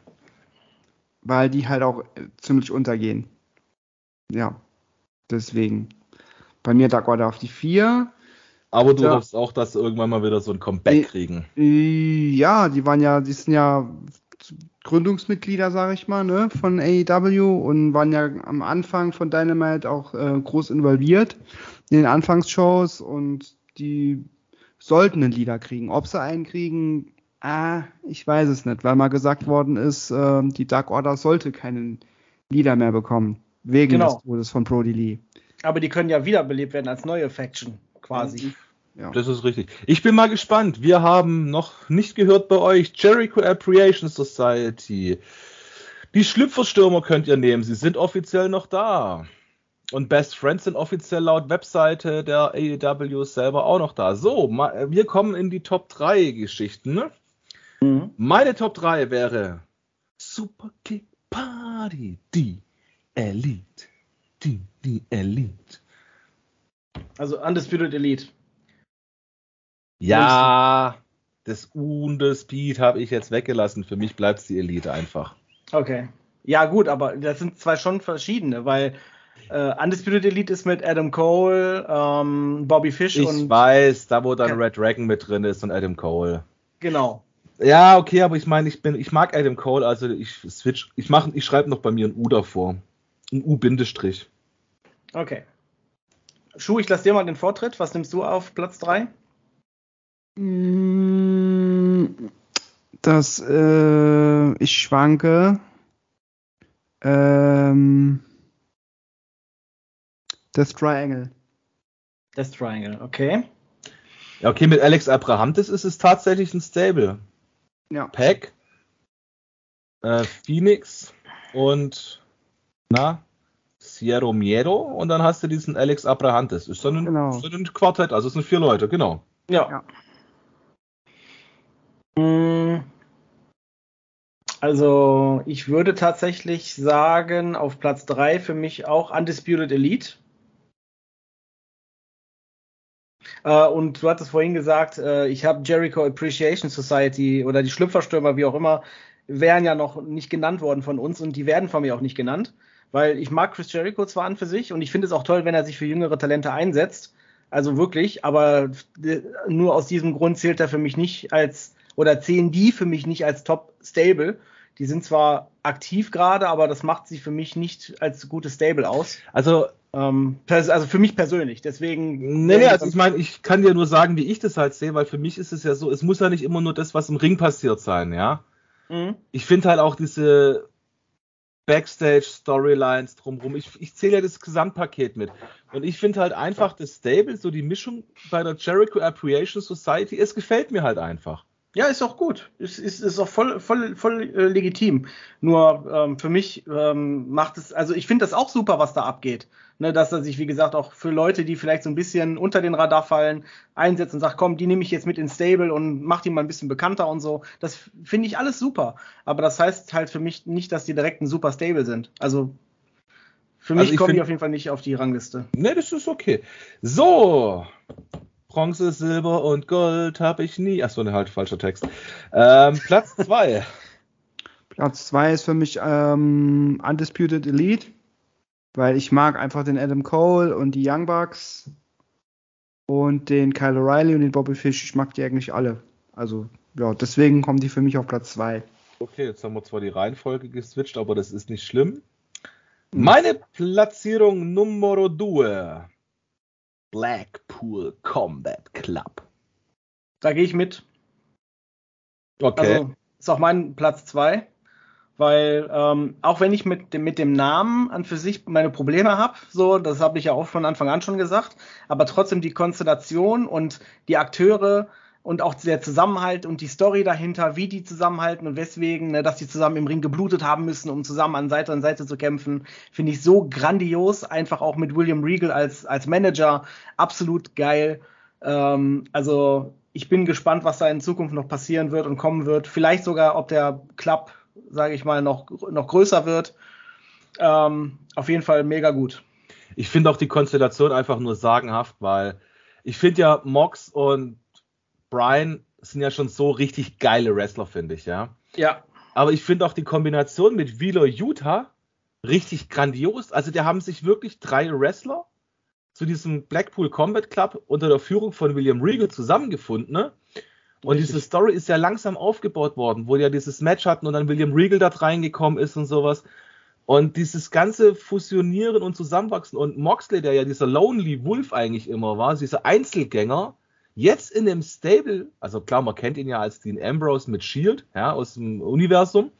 Weil die halt auch ziemlich untergehen. Ja. Deswegen. Bei mir Dark Order auf die 4. Aber du ja. hoffst auch, dass sie irgendwann mal wieder so ein Comeback kriegen. Ja, die waren ja, die sind ja Gründungsmitglieder, sage ich mal, ne, von AEW und waren ja am Anfang von Dynamite auch äh, groß involviert in den Anfangsshows und die sollten einen Leader kriegen. Ob sie einen kriegen, ah, ich weiß es nicht, weil mal gesagt worden ist, äh, die Dark Order sollte keinen Leader mehr bekommen. Wegen genau. des Todes von Brody Lee. Aber die können ja wiederbelebt werden als neue Faction, quasi. Ja. Das ist richtig. Ich bin mal gespannt. Wir haben noch nicht gehört bei euch Jericho Appreciation Society. Die Schlüpferstürmer könnt ihr nehmen. Sie sind offiziell noch da. Und Best Friends sind offiziell laut Webseite der AEW selber auch noch da. So, wir kommen in die Top 3 Geschichten. Ne? Mhm. Meine Top 3 wäre Super Kick Party, die Elite. Die, die Elite. Also Undisputed Elite. Ja, das Undisputed habe ich jetzt weggelassen. Für mich bleibt es die Elite einfach. Okay. Ja, gut, aber das sind zwei schon verschiedene, weil äh, Undisputed Elite ist mit Adam Cole, ähm, Bobby Fish ich und. Ich weiß, da wo dann Red Dragon mit drin ist und Adam Cole. Genau. Ja, okay, aber ich meine, ich bin, ich mag Adam Cole, also ich switch, ich mache, ich schreibe noch bei mir ein U davor. Ein U-Bindestrich. Okay. Schuh, ich lasse dir mal den Vortritt. Was nimmst du auf Platz 3? Mm, das, äh, ich schwanke. Ähm, das Triangle. Das Triangle, okay. Ja, okay, mit Alex Abrahamtis ist es tatsächlich ein Stable. Ja. Pack, äh, Phoenix und na, Sierra Miedo und dann hast du diesen Alex Abrahantes. Ist dann ein, genau. ist ein Quartett, also es sind vier Leute, genau. Ja. ja. Hm. Also, ich würde tatsächlich sagen, auf Platz 3 für mich auch Undisputed Elite. Äh, und du hattest vorhin gesagt, äh, ich habe Jericho Appreciation Society oder die Schlüpferstürmer, wie auch immer, wären ja noch nicht genannt worden von uns und die werden von mir auch nicht genannt weil ich mag Chris Jericho zwar an für sich und ich finde es auch toll, wenn er sich für jüngere Talente einsetzt. Also wirklich, aber nur aus diesem Grund zählt er für mich nicht als, oder zählen die für mich nicht als Top Stable. Die sind zwar aktiv gerade, aber das macht sie für mich nicht als gutes Stable aus. Also, ähm, also für mich persönlich. Deswegen. Nee, nee, also ich meine, ich kann dir nur sagen, wie ich das halt sehe, weil für mich ist es ja so, es muss ja nicht immer nur das, was im Ring passiert sein, ja. Mhm. Ich finde halt auch diese Backstage-Storylines drumherum. Ich, ich zähle ja das Gesamtpaket mit. Und ich finde halt einfach das Stable, so die Mischung bei der Jericho Appreciation Society, es gefällt mir halt einfach. Ja, ist auch gut. Ist, ist, ist auch voll, voll, voll äh, legitim. Nur ähm, für mich ähm, macht es, also ich finde das auch super, was da abgeht. Ne, dass er sich, wie gesagt, auch für Leute, die vielleicht so ein bisschen unter den Radar fallen, einsetzt und sagt, komm, die nehme ich jetzt mit ins Stable und mach die mal ein bisschen bekannter und so. Das finde ich alles super. Aber das heißt halt für mich nicht, dass die direkt ein super Stable sind. Also Für mich also kommen die auf jeden Fall nicht auf die Rangliste. Ne, das ist okay. So, Bronze, Silber und Gold habe ich nie. Achso, ne, halt falscher Text. Ähm, Platz 2. Platz 2 ist für mich ähm, Undisputed Elite, weil ich mag einfach den Adam Cole und die Young Bucks und den Kyle O'Reilly und den Bobby Fish. Ich mag die eigentlich alle. Also, ja, deswegen kommen die für mich auf Platz 2. Okay, jetzt haben wir zwar die Reihenfolge geswitcht, aber das ist nicht schlimm. Meine Platzierung Nummer 2. Blackpool Combat Club. Da gehe ich mit. Okay. Also, ist auch mein Platz 2 weil ähm, auch wenn ich mit dem, mit dem Namen an für sich meine Probleme habe, so, das habe ich ja auch von Anfang an schon gesagt, aber trotzdem die Konstellation und die Akteure und auch der Zusammenhalt und die Story dahinter, wie die zusammenhalten und weswegen, ne, dass die zusammen im Ring geblutet haben müssen, um zusammen an Seite an Seite zu kämpfen, finde ich so grandios. Einfach auch mit William Regal als, als Manager, absolut geil. Ähm, also ich bin gespannt, was da in Zukunft noch passieren wird und kommen wird. Vielleicht sogar, ob der Club sage ich mal, noch, noch größer wird. Ähm, auf jeden Fall mega gut. Ich finde auch die Konstellation einfach nur sagenhaft, weil ich finde ja Mox und Brian sind ja schon so richtig geile Wrestler, finde ich, ja. Ja. Aber ich finde auch die Kombination mit Wheeler Utah richtig grandios. Also, die haben sich wirklich drei Wrestler zu diesem Blackpool Combat Club unter der Führung von William Regal zusammengefunden. Ne? Und Richtig. diese Story ist ja langsam aufgebaut worden, wo ja dieses Match hatten und dann William Regal da reingekommen ist und sowas. Und dieses ganze Fusionieren und Zusammenwachsen und Moxley, der ja dieser Lonely Wolf eigentlich immer war, dieser Einzelgänger, jetzt in dem Stable, also klar, man kennt ihn ja als Dean Ambrose mit Shield, ja, aus dem Universum.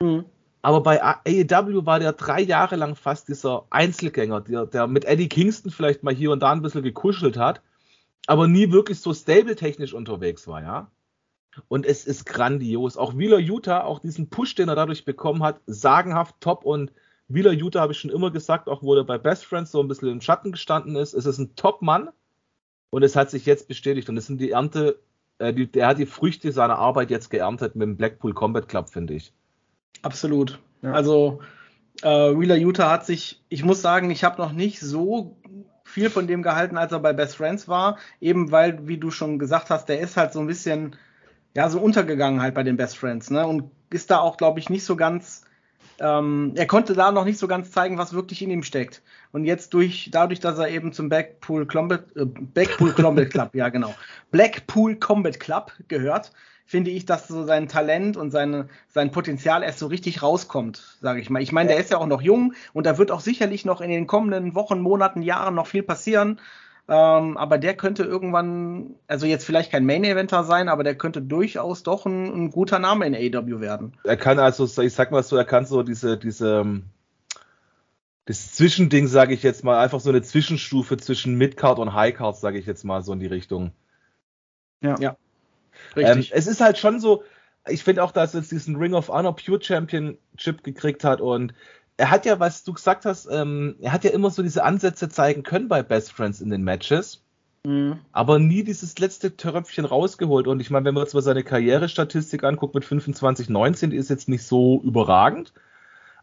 Mhm. Aber bei AEW war der drei Jahre lang fast dieser Einzelgänger, der, der mit Eddie Kingston vielleicht mal hier und da ein bisschen gekuschelt hat aber nie wirklich so stable-technisch unterwegs war, ja. Und es ist grandios. Auch Wheeler Utah, auch diesen Push, den er dadurch bekommen hat, sagenhaft top. Und Wheeler Utah habe ich schon immer gesagt, auch wo er bei Best Friends so ein bisschen im Schatten gestanden ist, es ist ein Top-Mann. Und es hat sich jetzt bestätigt. Und es sind die Ernte, äh, die, der hat die Früchte seiner Arbeit jetzt geerntet mit dem Blackpool Combat Club, finde ich. Absolut. Ja. Also äh, Wheeler Utah hat sich, ich muss sagen, ich habe noch nicht so viel von dem gehalten, als er bei Best Friends war. Eben weil, wie du schon gesagt hast, der ist halt so ein bisschen, ja, so untergegangen halt bei den Best Friends, ne? Und ist da auch, glaube ich, nicht so ganz, ähm, er konnte da noch nicht so ganz zeigen, was wirklich in ihm steckt. Und jetzt durch, dadurch, dass er eben zum Backpool Combat, äh, Backpool Combat Club, ja genau, Blackpool Combat Club gehört, finde ich, dass so sein Talent und seine, sein Potenzial erst so richtig rauskommt, sage ich mal. Ich meine, der ist ja auch noch jung und da wird auch sicherlich noch in den kommenden Wochen, Monaten, Jahren noch viel passieren. Ähm, aber der könnte irgendwann, also jetzt vielleicht kein Main-Eventer sein, aber der könnte durchaus doch ein, ein, guter Name in AEW werden. Er kann also, ich sag mal so, er kann so diese, diese, ähm, das Zwischending, sage ich jetzt mal, einfach so eine Zwischenstufe zwischen Midcard und Highcard, sage ich jetzt mal so in die Richtung. Ja. ja. Ähm, es ist halt schon so, ich finde auch, dass er jetzt diesen Ring of Honor Pure Championship gekriegt hat und er hat ja, was du gesagt hast, ähm, er hat ja immer so diese Ansätze zeigen können bei Best Friends in den Matches. Mhm. Aber nie dieses letzte Tröpfchen rausgeholt. Und ich meine, wenn man jetzt mal seine Karrierestatistik anguckt mit 25, 19, die ist jetzt nicht so überragend.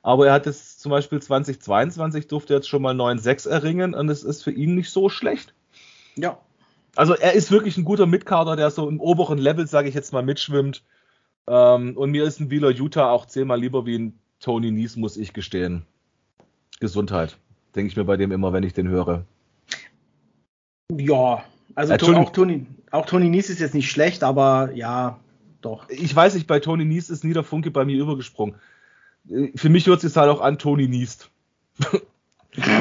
Aber er hat jetzt zum Beispiel 2022 durfte jetzt schon mal 9-6 erringen und es ist für ihn nicht so schlecht. Ja, also er ist wirklich ein guter Mitkader, der so im oberen Level, sage ich jetzt mal, mitschwimmt. Ähm, und mir ist ein Wheeler Utah auch zehnmal lieber wie ein Tony Nies, muss ich gestehen. Gesundheit, denke ich mir bei dem immer, wenn ich den höre. Ja, also äh, auch, Tony, auch Tony Nies ist jetzt nicht schlecht, aber ja, doch. Ich weiß nicht, bei Tony Nies ist nie der Funke bei mir übergesprungen. Äh, für mich hört es sich halt auch an, Tony Niest.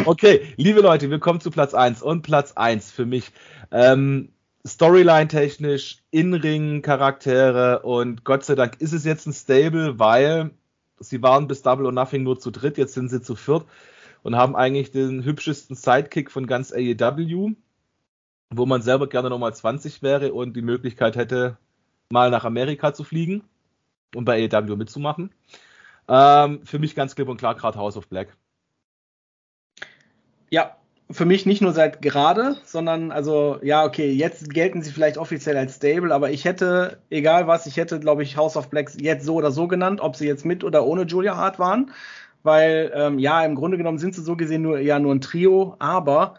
Okay, liebe Leute, wir kommen zu Platz 1. Und Platz 1 für mich. Ähm, Storyline-technisch, In-Ring-Charaktere und Gott sei Dank ist es jetzt ein Stable, weil sie waren bis Double or Nothing nur zu dritt, jetzt sind sie zu viert und haben eigentlich den hübschesten Sidekick von ganz AEW, wo man selber gerne nochmal 20 wäre und die Möglichkeit hätte, mal nach Amerika zu fliegen und bei AEW mitzumachen. Ähm, für mich ganz klipp und klar gerade House of Black. Ja, für mich nicht nur seit gerade, sondern also ja, okay, jetzt gelten sie vielleicht offiziell als Stable, aber ich hätte, egal was, ich hätte, glaube ich, House of Blacks jetzt so oder so genannt, ob sie jetzt mit oder ohne Julia Hart waren, weil ähm, ja, im Grunde genommen sind sie so gesehen nur ja nur ein Trio, aber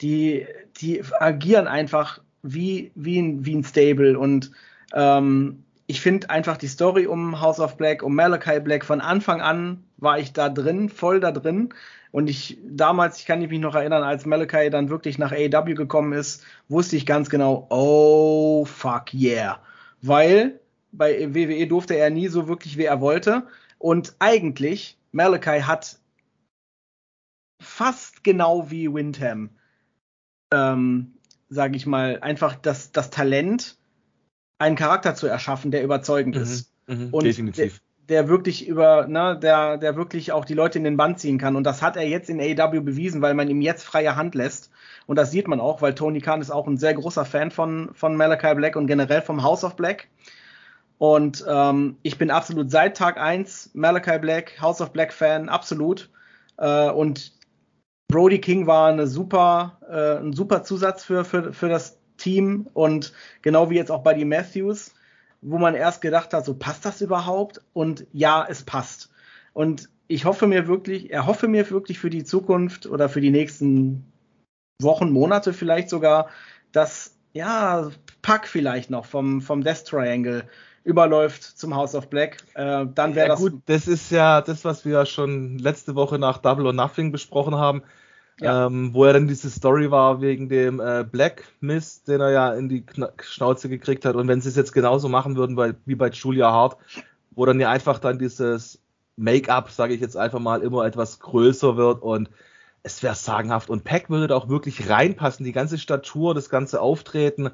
die, die agieren einfach wie, wie, ein, wie ein Stable und ähm, ich finde einfach die Story um House of Black, um Malachi Black, von Anfang an war ich da drin, voll da drin. Und ich damals, ich kann mich noch erinnern, als Malachi dann wirklich nach AEW gekommen ist, wusste ich ganz genau, oh fuck yeah. Weil bei WWE durfte er nie so wirklich, wie er wollte. Und eigentlich, Malachi hat fast genau wie Windham, ähm, sage ich mal, einfach das, das Talent, einen Charakter zu erschaffen, der überzeugend mhm, ist. Mhm, und definitiv. Der, wirklich über, ne, der, der wirklich auch die Leute in den Band ziehen kann. Und das hat er jetzt in AEW bewiesen, weil man ihm jetzt freie Hand lässt. Und das sieht man auch, weil Tony Khan ist auch ein sehr großer Fan von, von Malachi Black und generell vom House of Black. Und ähm, ich bin absolut seit Tag 1 Malachi Black, House of Black Fan, absolut. Äh, und Brody King war eine super, äh, ein super Zusatz für, für, für das Team und genau wie jetzt auch bei die Matthews, wo man erst gedacht hat, so passt das überhaupt? Und ja, es passt. Und ich hoffe mir wirklich, er hoffe mir wirklich für die Zukunft oder für die nächsten Wochen, Monate vielleicht sogar, dass ja, Pack vielleicht noch vom, vom Death Triangle überläuft zum House of Black, äh, dann wäre ja, das. Gut, das ist ja das, was wir schon letzte Woche nach Double or Nothing besprochen haben. Ja. Ähm, wo er dann diese Story war wegen dem äh, Black Mist, den er ja in die Kna Schnauze gekriegt hat. Und wenn sie es jetzt genauso machen würden bei, wie bei Julia Hart, wo dann ja einfach dann dieses Make-up, sage ich jetzt einfach mal, immer etwas größer wird und es wäre sagenhaft. Und Pack würde da auch wirklich reinpassen, die ganze Statur, das ganze Auftreten.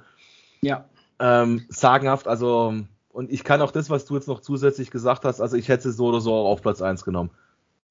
Ja. Ähm, sagenhaft, also und ich kann auch das, was du jetzt noch zusätzlich gesagt hast, also ich hätte so oder so auf Platz 1 genommen.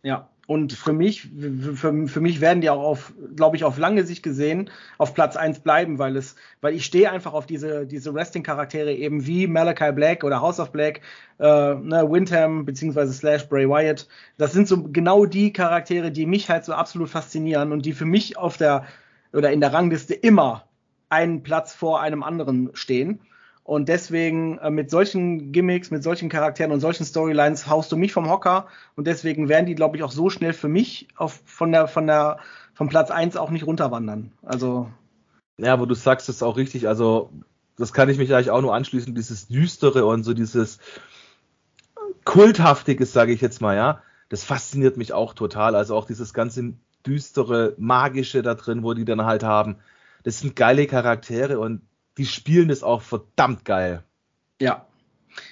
Ja, und für mich, für, für mich werden die auch auf, glaube ich, auf lange Sicht gesehen auf Platz 1 bleiben, weil es, weil ich stehe einfach auf diese, diese Wrestling-Charaktere eben wie Malachi Black oder House of Black, äh, ne, Windham beziehungsweise Slash Bray Wyatt. Das sind so genau die Charaktere, die mich halt so absolut faszinieren und die für mich auf der oder in der Rangliste immer einen Platz vor einem anderen stehen. Und deswegen äh, mit solchen Gimmicks, mit solchen Charakteren und solchen Storylines haust du mich vom Hocker. Und deswegen werden die, glaube ich, auch so schnell für mich auf, von der, von der, vom Platz 1 auch nicht runterwandern. Also. Ja, aber du sagst es auch richtig. Also, das kann ich mich eigentlich auch nur anschließen. Dieses Düstere und so dieses Kulthaftiges, sage ich jetzt mal, ja. Das fasziniert mich auch total. Also auch dieses ganze düstere, magische da drin, wo die dann halt haben. Das sind geile Charaktere und die spielen das auch verdammt geil. Ja.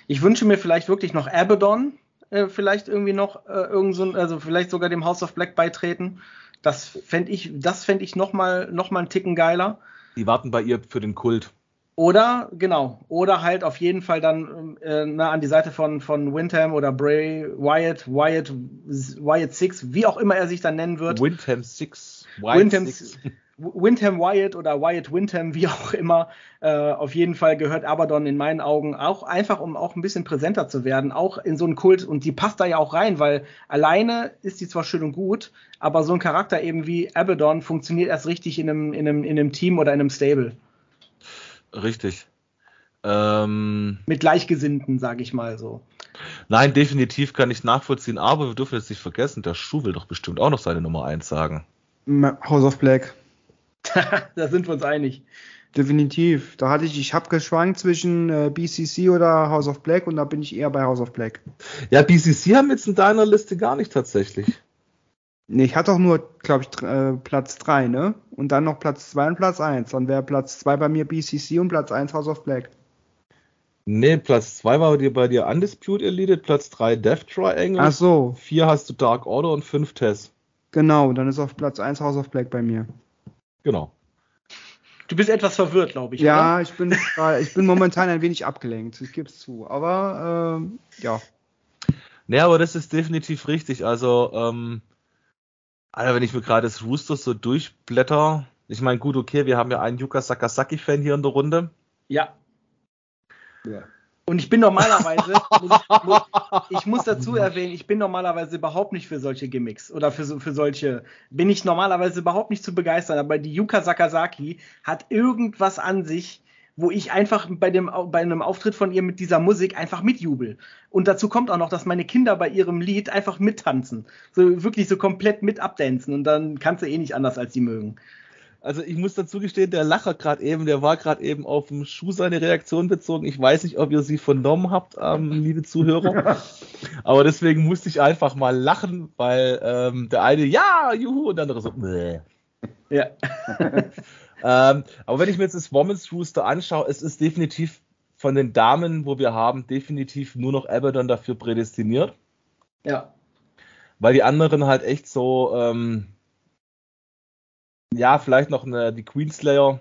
Ich wünsche mir vielleicht wirklich noch Abaddon, äh, vielleicht irgendwie noch äh, irgend so, also vielleicht sogar dem House of Black beitreten. Das fände ich, das fände ich noch mal, noch mal einen Ticken geiler. Die warten bei ihr für den Kult. Oder, genau, oder halt auf jeden Fall dann äh, na, an die Seite von, von Windham oder Bray Wyatt, Wyatt, Wyatt Six, wie auch immer er sich dann nennen wird. Windham Six. Wyatt Windham Six. Windham Wyatt oder Wyatt Windham, wie auch immer. Äh, auf jeden Fall gehört Abaddon in meinen Augen auch einfach, um auch ein bisschen präsenter zu werden, auch in so einen Kult. Und die passt da ja auch rein, weil alleine ist die zwar schön und gut, aber so ein Charakter eben wie Abaddon funktioniert erst richtig in einem, in einem, in einem Team oder in einem Stable. Richtig. Ähm, Mit Gleichgesinnten, sage ich mal so. Nein, definitiv kann ich nachvollziehen, aber wir dürfen jetzt nicht vergessen, der Schuh will doch bestimmt auch noch seine Nummer 1 sagen. House of Black. da sind wir uns einig. Definitiv. Da hatte ich, ich habe geschwankt zwischen äh, BCC oder House of Black und da bin ich eher bei House of Black. Ja, BCC haben jetzt in deiner Liste gar nicht tatsächlich. Nee, ich hatte auch nur, glaube ich, äh, Platz 3, ne? Und dann noch Platz 2 und Platz 1. Dann wäre Platz 2 bei mir BCC und Platz 1 House of Black. Nee, Platz 2 war bei dir, bei dir Undisputed Elite, Platz 3 Death Triangle. Ach so. 4 hast du Dark Order und 5 Tess. Genau, dann ist auf Platz 1 House of Black bei mir. Genau. Du bist etwas verwirrt, glaube ich. Ja, oder? ich bin, ich bin momentan ein wenig abgelenkt, ich gebe es zu. Aber ähm, ja. Naja, aber das ist definitiv richtig. Also, ähm, Alter, wenn ich mir gerade das Rooster so durchblätter, ich meine, gut, okay, wir haben ja einen Yuka Sakasaki-Fan hier in der Runde. Ja. ja. Und ich bin normalerweise, ich muss dazu erwähnen, ich bin normalerweise überhaupt nicht für solche Gimmicks oder für, für solche, bin ich normalerweise überhaupt nicht zu begeistern. Aber die Yuka Sakazaki hat irgendwas an sich, wo ich einfach bei, dem, bei einem Auftritt von ihr mit dieser Musik einfach mitjubel. Und dazu kommt auch noch, dass meine Kinder bei ihrem Lied einfach mittanzen. So wirklich so komplett mit abdancen. Und dann kannst du eh nicht anders, als sie mögen. Also ich muss dazu gestehen, der Lacher gerade eben, der war gerade eben auf dem Schuh seine Reaktion bezogen. Ich weiß nicht, ob ihr sie vernommen habt, ähm, liebe Zuhörer. Aber deswegen musste ich einfach mal lachen, weil ähm, der eine ja, juhu, und der andere so, Bäh. Ja. ähm, aber wenn ich mir jetzt das Women's Rooster anschaue, es ist definitiv von den Damen, wo wir haben, definitiv nur noch Abaddon dafür prädestiniert. Ja. Weil die anderen halt echt so, ähm, ja, vielleicht noch eine, die Queenslayer.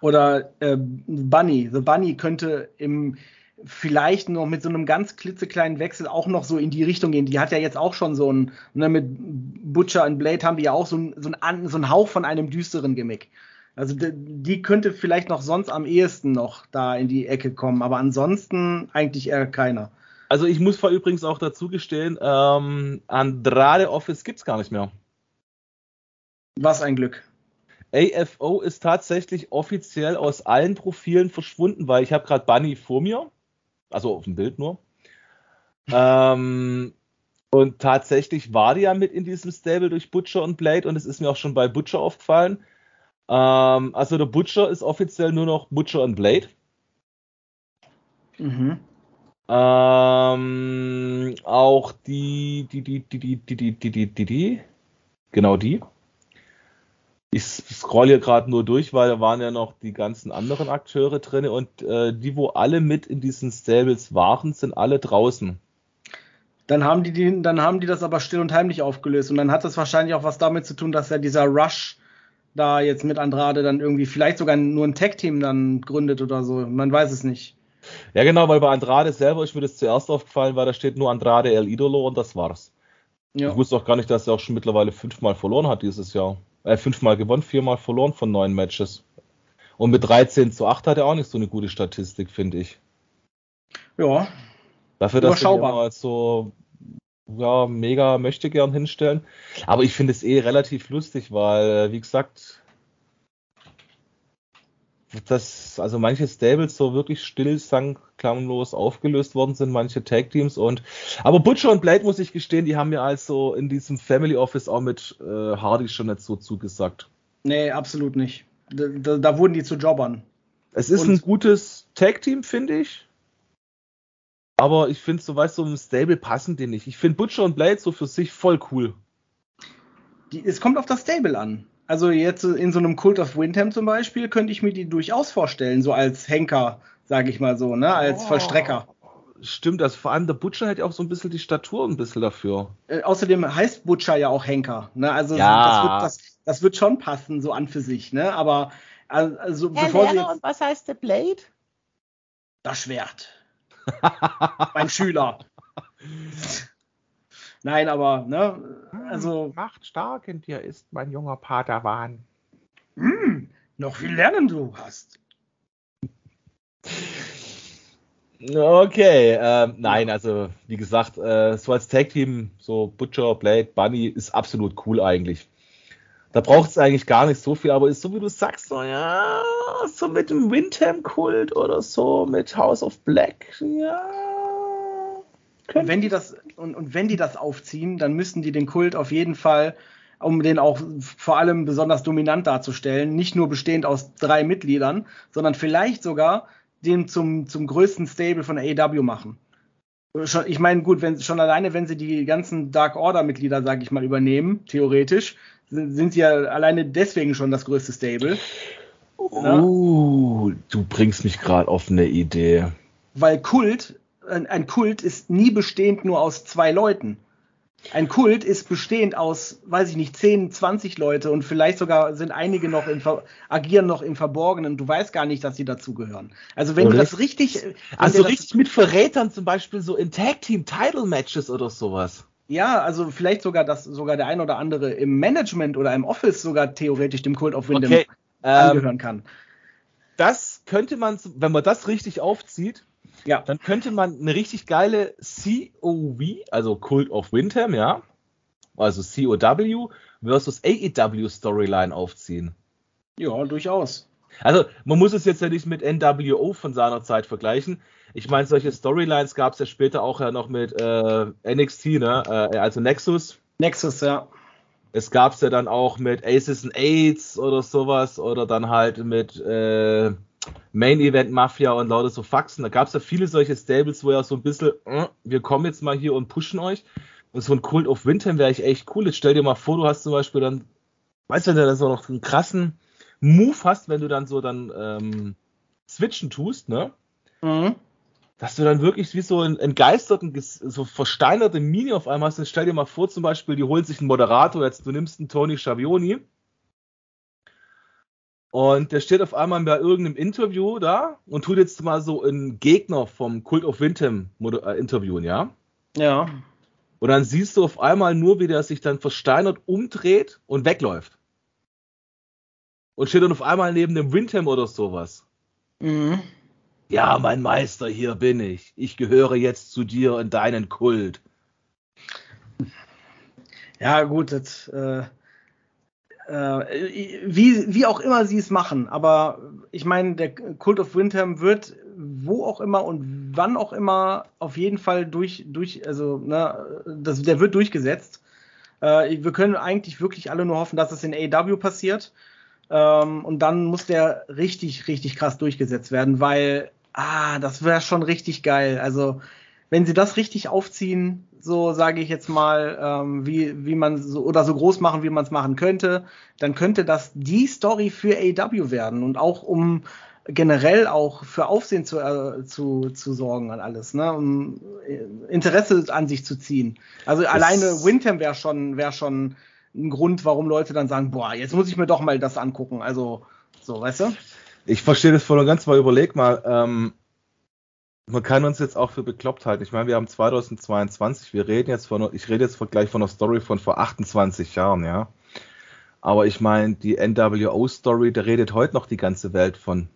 Oder äh, Bunny. The Bunny könnte im vielleicht noch mit so einem ganz klitzekleinen Wechsel auch noch so in die Richtung gehen. Die hat ja jetzt auch schon so ein, ne, mit Butcher und Blade haben die ja auch so ein, so ein, so ein Hauch von einem düsteren Gimmick. Also die, die könnte vielleicht noch sonst am ehesten noch da in die Ecke kommen, aber ansonsten eigentlich eher keiner. Also ich muss vor übrigens auch dazu gestehen, ähm, Andrade Office gibt's gar nicht mehr. Was ein Glück. AFO ist tatsächlich offiziell aus allen Profilen verschwunden, weil ich habe gerade Bunny vor mir, also auf dem Bild nur. ähm, und tatsächlich war die ja mit in diesem Stable durch Butcher und Blade und es ist mir auch schon bei Butcher aufgefallen. Ähm, also der Butcher ist offiziell nur noch Butcher und Blade. Mhm. Ähm, auch die, die, die, die, die, die, die, die, die, die, genau die ich scroll hier gerade nur durch, weil da waren ja noch die ganzen anderen Akteure drin und äh, die, wo alle mit in diesen Stables waren, sind alle draußen. Dann haben die, die, dann haben die das aber still und heimlich aufgelöst und dann hat das wahrscheinlich auch was damit zu tun, dass ja dieser Rush da jetzt mit Andrade dann irgendwie vielleicht sogar nur ein Tag-Team dann gründet oder so. Man weiß es nicht. Ja, genau, weil bei Andrade selber ist mir das zuerst aufgefallen, weil da steht nur Andrade El Idolo und das war's. Ja. Ich wusste auch gar nicht, dass er auch schon mittlerweile fünfmal verloren hat dieses Jahr äh, fünfmal gewonnen, viermal verloren von neun Matches. Und mit 13 zu 8 hat er auch nicht so eine gute Statistik, finde ich. Ja. Dafür, dass ihn als so ja, mega möchte gern hinstellen. Aber ich finde es eh relativ lustig, weil, äh, wie gesagt, dass also manche Stables so wirklich still, sang, klanglos aufgelöst worden sind, manche Tag Teams und aber Butcher und Blade muss ich gestehen, die haben mir also in diesem Family Office auch mit äh, Hardy schon nicht so zugesagt. Nee, absolut nicht. Da, da, da wurden die zu Jobbern. Es ist und ein gutes Tag Team, finde ich. Aber ich finde, so weißt du, im Stable passen die nicht. Ich finde Butcher und Blade so für sich voll cool. Die, es kommt auf das Stable an. Also jetzt in so einem Cult of Windham zum Beispiel könnte ich mir die durchaus vorstellen, so als Henker, sage ich mal so, ne, als oh. Vollstrecker. Stimmt, also vor allem der Butcher hat ja auch so ein bisschen die Statur ein bisschen dafür. Äh, außerdem heißt Butcher ja auch Henker, ne? Also ja. das, wird, das, das, wird schon passen, so an für sich, ne? Aber also Herr bevor Lehrer, jetzt, und was heißt der Blade? Das Schwert. mein Schüler. Nein, aber, ne, hm, also. Macht stark in dir ist mein junger Padawan. Hm, noch viel lernen du hast. Okay, äh, nein, also wie gesagt, äh, so als Tag-Team, so Butcher, Blade, Bunny ist absolut cool eigentlich. Da braucht es eigentlich gar nicht so viel, aber ist so wie du sagst, so ja, so mit dem Windham-Kult oder so, mit House of Black, ja, und wenn die das und, und wenn die das aufziehen, dann müssen die den Kult auf jeden Fall, um den auch vor allem besonders dominant darzustellen, nicht nur bestehend aus drei Mitgliedern, sondern vielleicht sogar den zum, zum größten Stable von AEW machen. Ich meine, gut, wenn schon alleine, wenn sie die ganzen Dark Order-Mitglieder, sage ich mal, übernehmen, theoretisch, sind, sind sie ja alleine deswegen schon das größte Stable. Oh, du bringst mich gerade auf eine Idee. Weil Kult ein Kult ist nie bestehend nur aus zwei Leuten. Ein Kult ist bestehend aus, weiß ich nicht, 10, 20 Leute und vielleicht sogar sind einige noch im agieren noch im Verborgenen. Du weißt gar nicht, dass sie dazugehören. Also wenn du das richtig, also richtig mit Verrätern zum Beispiel so in Tag Team Title Matches oder sowas. Ja, also vielleicht sogar, dass sogar der ein oder andere im Management oder im Office sogar theoretisch dem Kult of Windham okay, angehören ähm, kann. Das könnte man, wenn man das richtig aufzieht, ja. Dann könnte man eine richtig geile COV, also Cult of Windham, ja, also COW versus AEW Storyline aufziehen. Ja, durchaus. Also man muss es jetzt ja nicht mit NWO von seiner Zeit vergleichen. Ich meine, solche Storylines gab es ja später auch ja noch mit äh, NXT, ne? Äh, also Nexus. Nexus, ja. Es gab es ja dann auch mit Aces and Aids oder sowas oder dann halt mit äh, Main Event Mafia und lauter so Faxen. Da gab es ja viele solche Stables, wo ja so ein bisschen, äh, wir kommen jetzt mal hier und pushen euch. Und so ein Cult of Windham wäre ich echt cool. Jetzt stell dir mal vor, du hast zum Beispiel dann, weißt du, wenn du dann so noch einen krassen Move hast, wenn du dann so dann ähm, switchen tust, ne? Mhm. Dass du dann wirklich wie so einen entgeisterten, so versteinerte Mini auf einmal hast. Jetzt stell dir mal vor, zum Beispiel, die holen sich einen Moderator, jetzt du nimmst einen Tony Schiavoni und der steht auf einmal bei irgendeinem Interview da und tut jetzt mal so einen Gegner vom Cult of Windham äh, interviewen, ja? Ja. Und dann siehst du auf einmal nur, wie der sich dann versteinert umdreht und wegläuft und steht dann auf einmal neben dem Windham oder sowas. Mhm. Ja, mein Meister, hier bin ich. Ich gehöre jetzt zu dir in deinen Kult. Ja, gut, das, äh, äh, wie, wie auch immer sie es machen, aber ich meine, der Cult of Windham wird wo auch immer und wann auch immer auf jeden Fall durch, durch also, ne, das, der wird durchgesetzt. Äh, wir können eigentlich wirklich alle nur hoffen, dass es in AW passiert. Ähm, und dann muss der richtig, richtig krass durchgesetzt werden, weil, ah, das wäre schon richtig geil. Also, wenn sie das richtig aufziehen, so sage ich jetzt mal, ähm, wie, wie man so oder so groß machen, wie man es machen könnte, dann könnte das die Story für AW werden und auch um generell auch für Aufsehen zu, äh, zu, zu sorgen an alles, ne? um äh, Interesse an sich zu ziehen. Also das alleine Windham wäre schon, wäre schon ein Grund, warum Leute dann sagen, boah, jetzt muss ich mir doch mal das angucken. Also, so, weißt du? Ich verstehe das voll und ganz, mal überleg mal, ähm, man kann uns jetzt auch für bekloppt halten. Ich meine, wir haben 2022, wir reden jetzt von, ich rede jetzt gleich von einer Story von vor 28 Jahren, ja. Aber ich meine, die NWO-Story, da redet heute noch die ganze Welt von.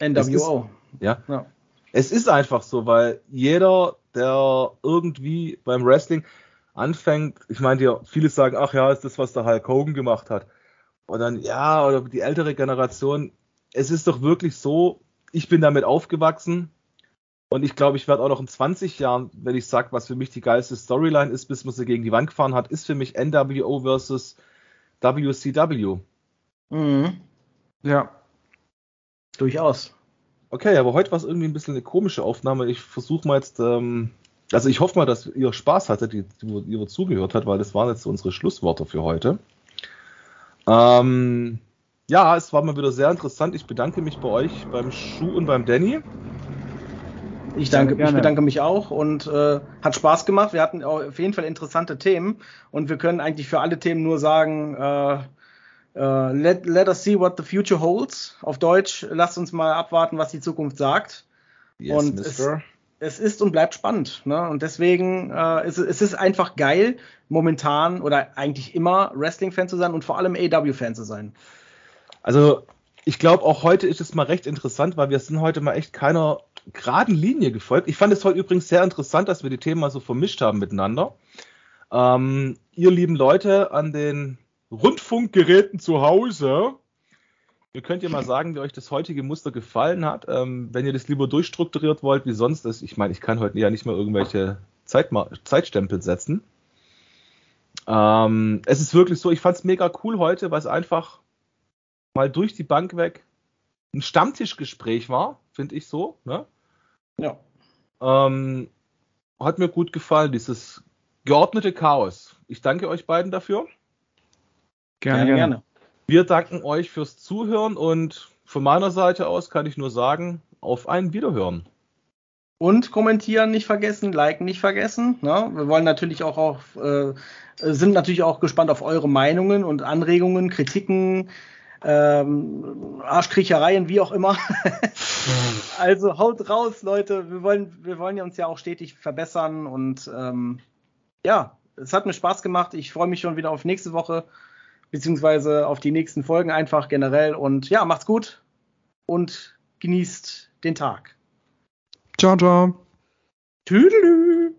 NWO. Ist, ja? ja. Es ist einfach so, weil jeder, der irgendwie beim Wrestling, anfängt, ich meine, viele sagen, ach ja, ist das, was der Hulk Hogan gemacht hat. Und dann, ja, oder die ältere Generation, es ist doch wirklich so, ich bin damit aufgewachsen und ich glaube, ich werde auch noch in 20 Jahren, wenn ich sage, was für mich die geilste Storyline ist, bis man sie gegen die Wand gefahren hat, ist für mich NWO versus WCW. Mhm. Ja. Durchaus. Okay, aber heute war es irgendwie ein bisschen eine komische Aufnahme. Ich versuche mal jetzt ähm, also ich hoffe mal, dass ihr Spaß hattet, die, die ihr zugehört habt, weil das waren jetzt unsere Schlussworte für heute. Ähm, ja, es war mal wieder sehr interessant. Ich bedanke mich bei euch, beim Schuh und beim Danny. Ich danke, ich bedanke mich auch und äh, hat Spaß gemacht. Wir hatten auf jeden Fall interessante Themen und wir können eigentlich für alle Themen nur sagen, äh, äh, let, let us see what the future holds. Auf Deutsch, lasst uns mal abwarten, was die Zukunft sagt. Yes, und Mister. Es, es ist und bleibt spannend. Ne? Und deswegen äh, ist es ist einfach geil, momentan oder eigentlich immer Wrestling-Fan zu sein und vor allem AW-Fan zu sein. Also ich glaube, auch heute ist es mal recht interessant, weil wir sind heute mal echt keiner geraden Linie gefolgt. Ich fand es heute übrigens sehr interessant, dass wir die Themen mal so vermischt haben miteinander. Ähm, ihr lieben Leute an den Rundfunkgeräten zu Hause, Ihr könnt ja mal sagen, wie euch das heutige Muster gefallen hat. Ähm, wenn ihr das lieber durchstrukturiert wollt, wie sonst ist. Ich meine, ich kann heute ja nicht mehr irgendwelche Zeitma Zeitstempel setzen. Ähm, es ist wirklich so, ich fand es mega cool heute, weil es einfach mal durch die Bank weg ein Stammtischgespräch war, finde ich so. Ne? Ja. Ähm, hat mir gut gefallen, dieses geordnete Chaos. Ich danke euch beiden dafür. Gerne, gerne. gerne. Wir danken euch fürs Zuhören und von meiner Seite aus kann ich nur sagen, auf ein Wiederhören. Und kommentieren nicht vergessen, liken nicht vergessen. Ne? Wir wollen natürlich auch auf, äh, sind natürlich auch gespannt auf eure Meinungen und Anregungen, Kritiken, ähm, Arschkriechereien, wie auch immer. also haut raus, Leute. Wir wollen, wir wollen ja uns ja auch stetig verbessern und ähm, ja, es hat mir Spaß gemacht. Ich freue mich schon wieder auf nächste Woche beziehungsweise auf die nächsten Folgen einfach generell. Und ja, macht's gut und genießt den Tag. Ciao, ciao. Tüdelü.